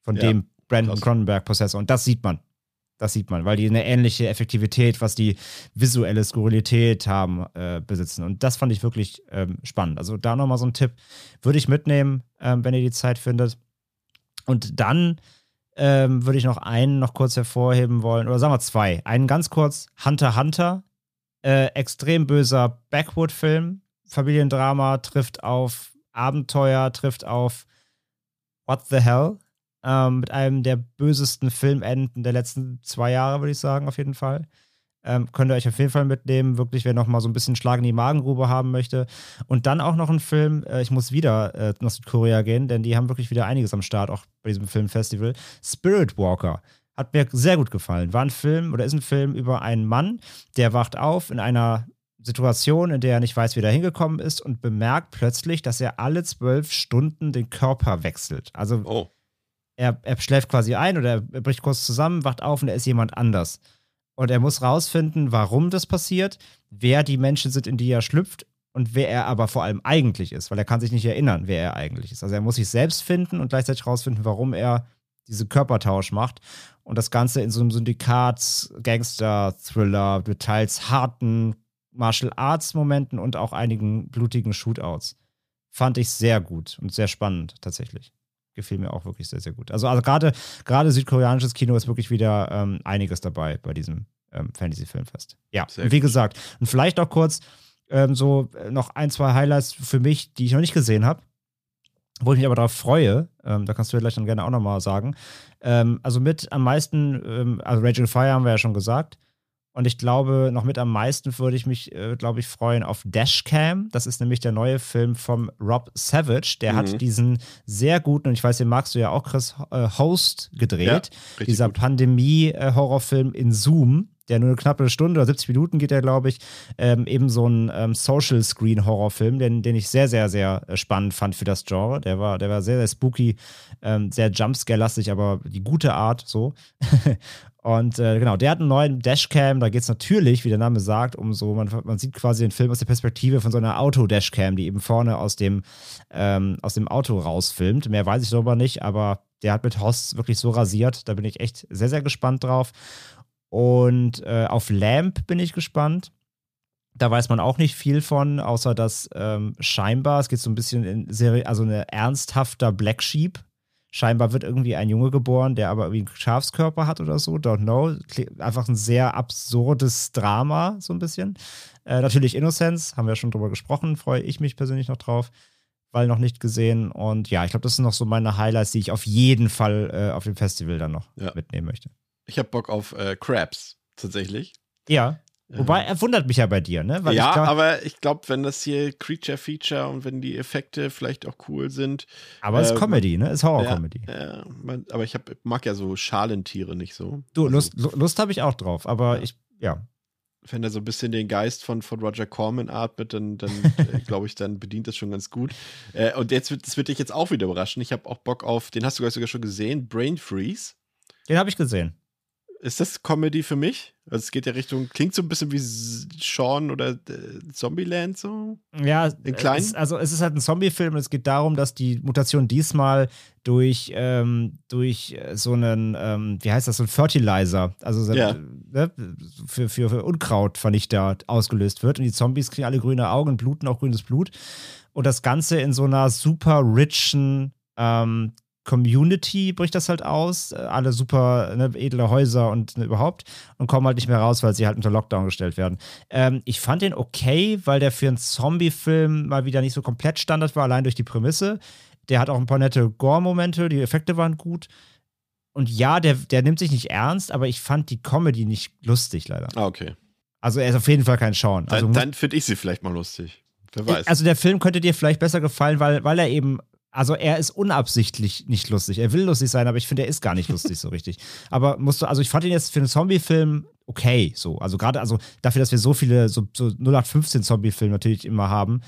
Von ja, dem Brandon Cronenberg-Prozessor. Und das sieht man. Das sieht man, weil die eine ähnliche Effektivität, was die visuelle Skurrilität haben, äh, besitzen. Und das fand ich wirklich ähm, spannend. Also da nochmal so ein Tipp. Würde ich mitnehmen, ähm, wenn ihr die Zeit findet. Und dann ähm, würde ich noch einen noch kurz hervorheben wollen, oder sagen wir zwei. Einen ganz kurz, Hunter Hunter. Äh, extrem böser Backwood-Film. Familiendrama trifft auf Abenteuer, trifft auf What the Hell ähm, mit einem der bösesten Filmenden der letzten zwei Jahre, würde ich sagen, auf jeden Fall. Ähm, könnt ihr euch auf jeden Fall mitnehmen, wirklich, wer noch mal so ein bisschen Schlag in die Magengrube haben möchte. Und dann auch noch ein Film, äh, ich muss wieder äh, nach Südkorea gehen, denn die haben wirklich wieder einiges am Start, auch bei diesem Filmfestival. Spirit Walker. Hat mir sehr gut gefallen. War ein Film oder ist ein Film über einen Mann, der wacht auf in einer Situation, in der er nicht weiß, wie er hingekommen ist und bemerkt plötzlich, dass er alle zwölf Stunden den Körper wechselt. Also oh er, er schläft quasi ein oder er bricht kurz zusammen, wacht auf und er ist jemand anders. Und er muss rausfinden, warum das passiert, wer die Menschen sind, in die er schlüpft und wer er aber vor allem eigentlich ist, weil er kann sich nicht erinnern, wer er eigentlich ist. Also er muss sich selbst finden und gleichzeitig rausfinden, warum er diese Körpertausch macht. Und das Ganze in so einem Syndikats, Gangster-Thriller mit teils harten Martial Arts-Momenten und auch einigen blutigen Shootouts. Fand ich sehr gut und sehr spannend tatsächlich gefiel mir auch wirklich sehr, sehr gut. Also, also gerade, gerade südkoreanisches Kino ist wirklich wieder ähm, einiges dabei bei diesem ähm, Fantasy-Filmfest. Ja, und wie gesagt, und vielleicht auch kurz ähm, so äh, noch ein, zwei Highlights für mich, die ich noch nicht gesehen habe, wo ich mich aber darauf freue. Ähm, da kannst du ja gleich dann gerne auch nochmal sagen. Ähm, also mit am meisten, ähm, also Raging Fire haben wir ja schon gesagt. Und ich glaube, noch mit am meisten würde ich mich, äh, glaube ich, freuen auf Dashcam. Das ist nämlich der neue Film vom Rob Savage. Der mhm. hat diesen sehr guten, und ich weiß, den magst du ja auch, Chris, äh, Host gedreht. Ja, Dieser Pandemie-Horrorfilm in Zoom der nur eine knappe Stunde oder 70 Minuten geht der, glaube ich, ähm, eben so ein ähm, Social Screen Horrorfilm, den, den ich sehr, sehr, sehr äh, spannend fand für das Genre. Der war, der war sehr, sehr spooky, ähm, sehr Jumpscare-lastig, aber die gute Art so. Und äh, genau, der hat einen neuen Dashcam. Da geht es natürlich, wie der Name sagt, um so, man, man sieht quasi den Film aus der Perspektive von so einer Auto-Dashcam, die eben vorne aus dem, ähm, aus dem Auto rausfilmt. Mehr weiß ich darüber nicht, aber der hat mit Hoss wirklich so rasiert. Da bin ich echt sehr, sehr gespannt drauf. Und äh, auf Lamp bin ich gespannt. Da weiß man auch nicht viel von, außer dass ähm, scheinbar, es geht so ein bisschen in Serie, also eine ernsthafter Black Sheep Scheinbar wird irgendwie ein Junge geboren, der aber irgendwie einen Schafskörper hat oder so. Don't know. Einfach ein sehr absurdes Drama, so ein bisschen. Äh, natürlich Innocence, haben wir schon drüber gesprochen, freue ich mich persönlich noch drauf, weil noch nicht gesehen. Und ja, ich glaube, das sind noch so meine Highlights, die ich auf jeden Fall äh, auf dem Festival dann noch ja. mitnehmen möchte. Ich habe Bock auf äh, Crabs, tatsächlich. Ja. Wobei, er wundert mich ja bei dir, ne? Weil ja, ich glaub, aber ich glaube, wenn das hier Creature-Feature und wenn die Effekte vielleicht auch cool sind. Aber es äh, ist Comedy, ne? Es ist Horror-Comedy. Ja, ja, aber ich hab, mag ja so Schalentiere nicht so. Du, also, Lust, Lust habe ich auch drauf, aber ja. ich, ja. Wenn er so ein bisschen den Geist von, von Roger Corman atmet, dann, dann äh, glaube ich, dann bedient das schon ganz gut. Äh, und jetzt wird, das wird dich jetzt auch wieder überraschen. Ich habe auch Bock auf, den hast du sogar schon gesehen, Brain Freeze. Den habe ich gesehen. Ist das Comedy für mich? Also es geht ja Richtung, klingt so ein bisschen wie Sean oder äh, Zombieland so. Ja, in klein. Es, also es ist halt ein Zombie-Film und es geht darum, dass die Mutation diesmal durch, ähm, durch äh, so einen, ähm, wie heißt das, so ein Fertilizer, also ja. ne, für, für, für Unkrautvernichter ausgelöst wird. Und die Zombies kriegen alle grüne Augen, bluten auch grünes Blut. Und das Ganze in so einer super richen ähm, Community bricht das halt aus, äh, alle super ne, edle Häuser und ne, überhaupt und kommen halt nicht mehr raus, weil sie halt unter Lockdown gestellt werden. Ähm, ich fand den okay, weil der für einen Zombie-Film mal wieder nicht so komplett Standard war, allein durch die Prämisse. Der hat auch ein paar nette Gore-Momente, die Effekte waren gut. Und ja, der, der nimmt sich nicht ernst, aber ich fand die Comedy nicht lustig, leider. Ah, okay. Also er ist auf jeden Fall kein Schauen. Also, dann, dann finde ich sie vielleicht mal lustig. Wer weiß. Also der Film könnte dir vielleicht besser gefallen, weil, weil er eben also er ist unabsichtlich nicht lustig. Er will lustig sein, aber ich finde, er ist gar nicht lustig so richtig. Aber musst du, also ich fand ihn jetzt für einen Zombie-Film okay, so. Also gerade, also dafür, dass wir so viele, so, so 0815 Zombie-Filme natürlich immer haben,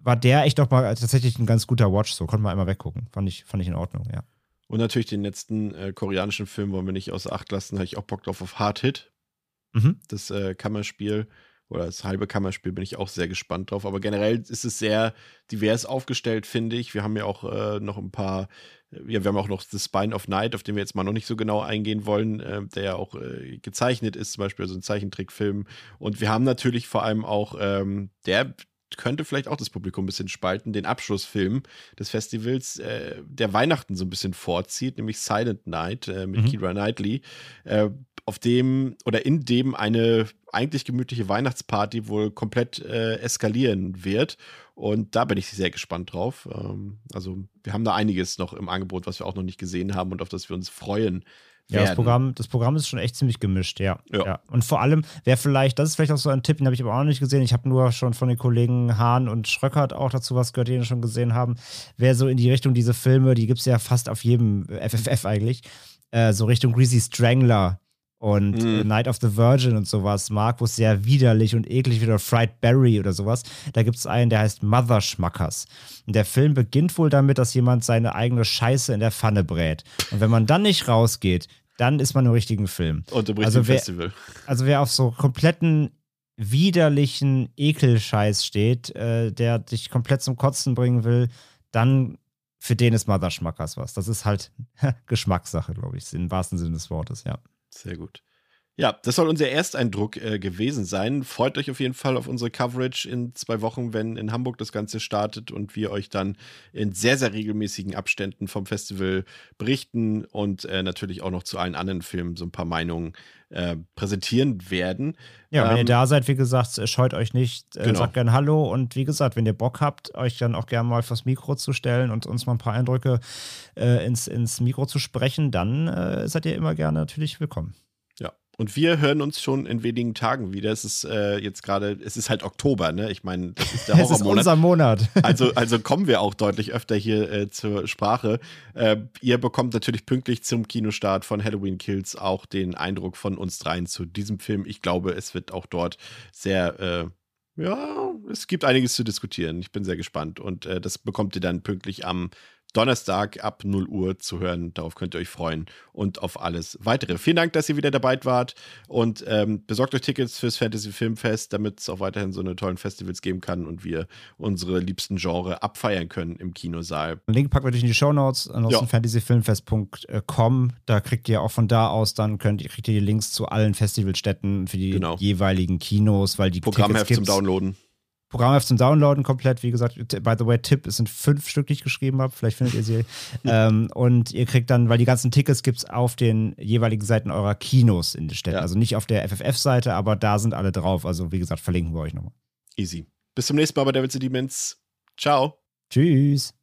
war der echt doch mal tatsächlich ein ganz guter Watch, so. Konnte man einmal weggucken. Fand ich, fand ich in Ordnung, ja. Und natürlich den letzten äh, koreanischen Film wollen wir nicht außer Acht lassen, habe ich auch Bock drauf auf Hard Hit. Mhm. Das äh, Kammerspiel oder das halbe Kammerspiel bin ich auch sehr gespannt drauf. Aber generell ist es sehr divers aufgestellt, finde ich. Wir haben ja auch äh, noch ein paar, ja, wir haben auch noch The Spine of Night, auf den wir jetzt mal noch nicht so genau eingehen wollen, äh, der ja auch äh, gezeichnet ist, zum Beispiel so ein Zeichentrickfilm. Und wir haben natürlich vor allem auch, ähm, der könnte vielleicht auch das Publikum ein bisschen spalten, den Abschlussfilm des Festivals, äh, der Weihnachten so ein bisschen vorzieht, nämlich Silent Night äh, mit mhm. Kira Knightley, äh, auf dem oder in dem eine eigentlich gemütliche Weihnachtsparty wohl komplett äh, eskalieren wird. Und da bin ich sehr gespannt drauf. Ähm, also wir haben da einiges noch im Angebot, was wir auch noch nicht gesehen haben und auf das wir uns freuen. Ja, das Programm, das Programm ist schon echt ziemlich gemischt, ja. ja. ja. Und vor allem, wer vielleicht, das ist vielleicht auch so ein Tipp, den habe ich aber auch noch nicht gesehen. Ich habe nur schon von den Kollegen Hahn und Schröckert auch dazu was gehört, den schon gesehen haben. Wer so in die Richtung diese Filme, die gibt es ja fast auf jedem FFF eigentlich, äh, so Richtung Greasy Strangler und mm. Night of the Virgin und sowas mag, wo es sehr widerlich und eklig wird, oder Fried Berry oder sowas. Da gibt es einen, der heißt Mother Schmackers. Und der Film beginnt wohl damit, dass jemand seine eigene Scheiße in der Pfanne brät. Und wenn man dann nicht rausgeht, dann ist man im richtigen Film. Und im richtigen also wer, Festival. Also wer auf so kompletten widerlichen Ekelscheiß steht, äh, der dich komplett zum Kotzen bringen will, dann für den ist Mother Schmackers was. Das ist halt Geschmackssache, glaube ich, im wahrsten Sinne des Wortes, ja. Sehr gut. Ja, das soll unser Ersteindruck äh, gewesen sein. Freut euch auf jeden Fall auf unsere Coverage in zwei Wochen, wenn in Hamburg das Ganze startet und wir euch dann in sehr, sehr regelmäßigen Abständen vom Festival berichten und äh, natürlich auch noch zu allen anderen Filmen so ein paar Meinungen äh, präsentieren werden. Ja, wenn ähm, ihr da seid, wie gesagt, scheut euch nicht, äh, genau. sagt gerne Hallo und wie gesagt, wenn ihr Bock habt, euch dann auch gerne mal vors Mikro zu stellen und uns mal ein paar Eindrücke äh, ins, ins Mikro zu sprechen, dann äh, seid ihr immer gerne natürlich willkommen. Und wir hören uns schon in wenigen Tagen wieder. Es ist äh, jetzt gerade, es ist halt Oktober, ne? Ich meine, das ist der Horrormonat. es ist unser Monat. also, also kommen wir auch deutlich öfter hier äh, zur Sprache. Äh, ihr bekommt natürlich pünktlich zum Kinostart von Halloween Kills auch den Eindruck von uns dreien zu diesem Film. Ich glaube, es wird auch dort sehr äh, ja, es gibt einiges zu diskutieren. Ich bin sehr gespannt. Und äh, das bekommt ihr dann pünktlich am Donnerstag ab 0 Uhr zu hören. Darauf könnt ihr euch freuen und auf alles weitere. Vielen Dank, dass ihr wieder dabei wart und ähm, besorgt euch Tickets fürs Fantasy Filmfest, damit es auch weiterhin so eine tollen Festivals geben kann und wir unsere liebsten Genre abfeiern können im Kinosaal. Den Link packen wir durch in die Show Notes, ansonsten ja. fantasyfilmfest.com. Da kriegt ihr auch von da aus, dann könnt ihr, kriegt ihr die Links zu allen Festivalstätten für die genau. jeweiligen Kinos, weil die Programmheft zum Downloaden. Programmheft zum Downloaden komplett. Wie gesagt, by the way, Tipp, es sind fünf Stück, die ich geschrieben habe. Vielleicht findet ihr sie. ähm, und ihr kriegt dann, weil die ganzen Tickets gibt es auf den jeweiligen Seiten eurer Kinos in den Städten. Ja. Also nicht auf der FFF-Seite, aber da sind alle drauf. Also wie gesagt, verlinken wir euch nochmal. Easy. Bis zum nächsten Mal bei Devil's Demons. Ciao. Tschüss.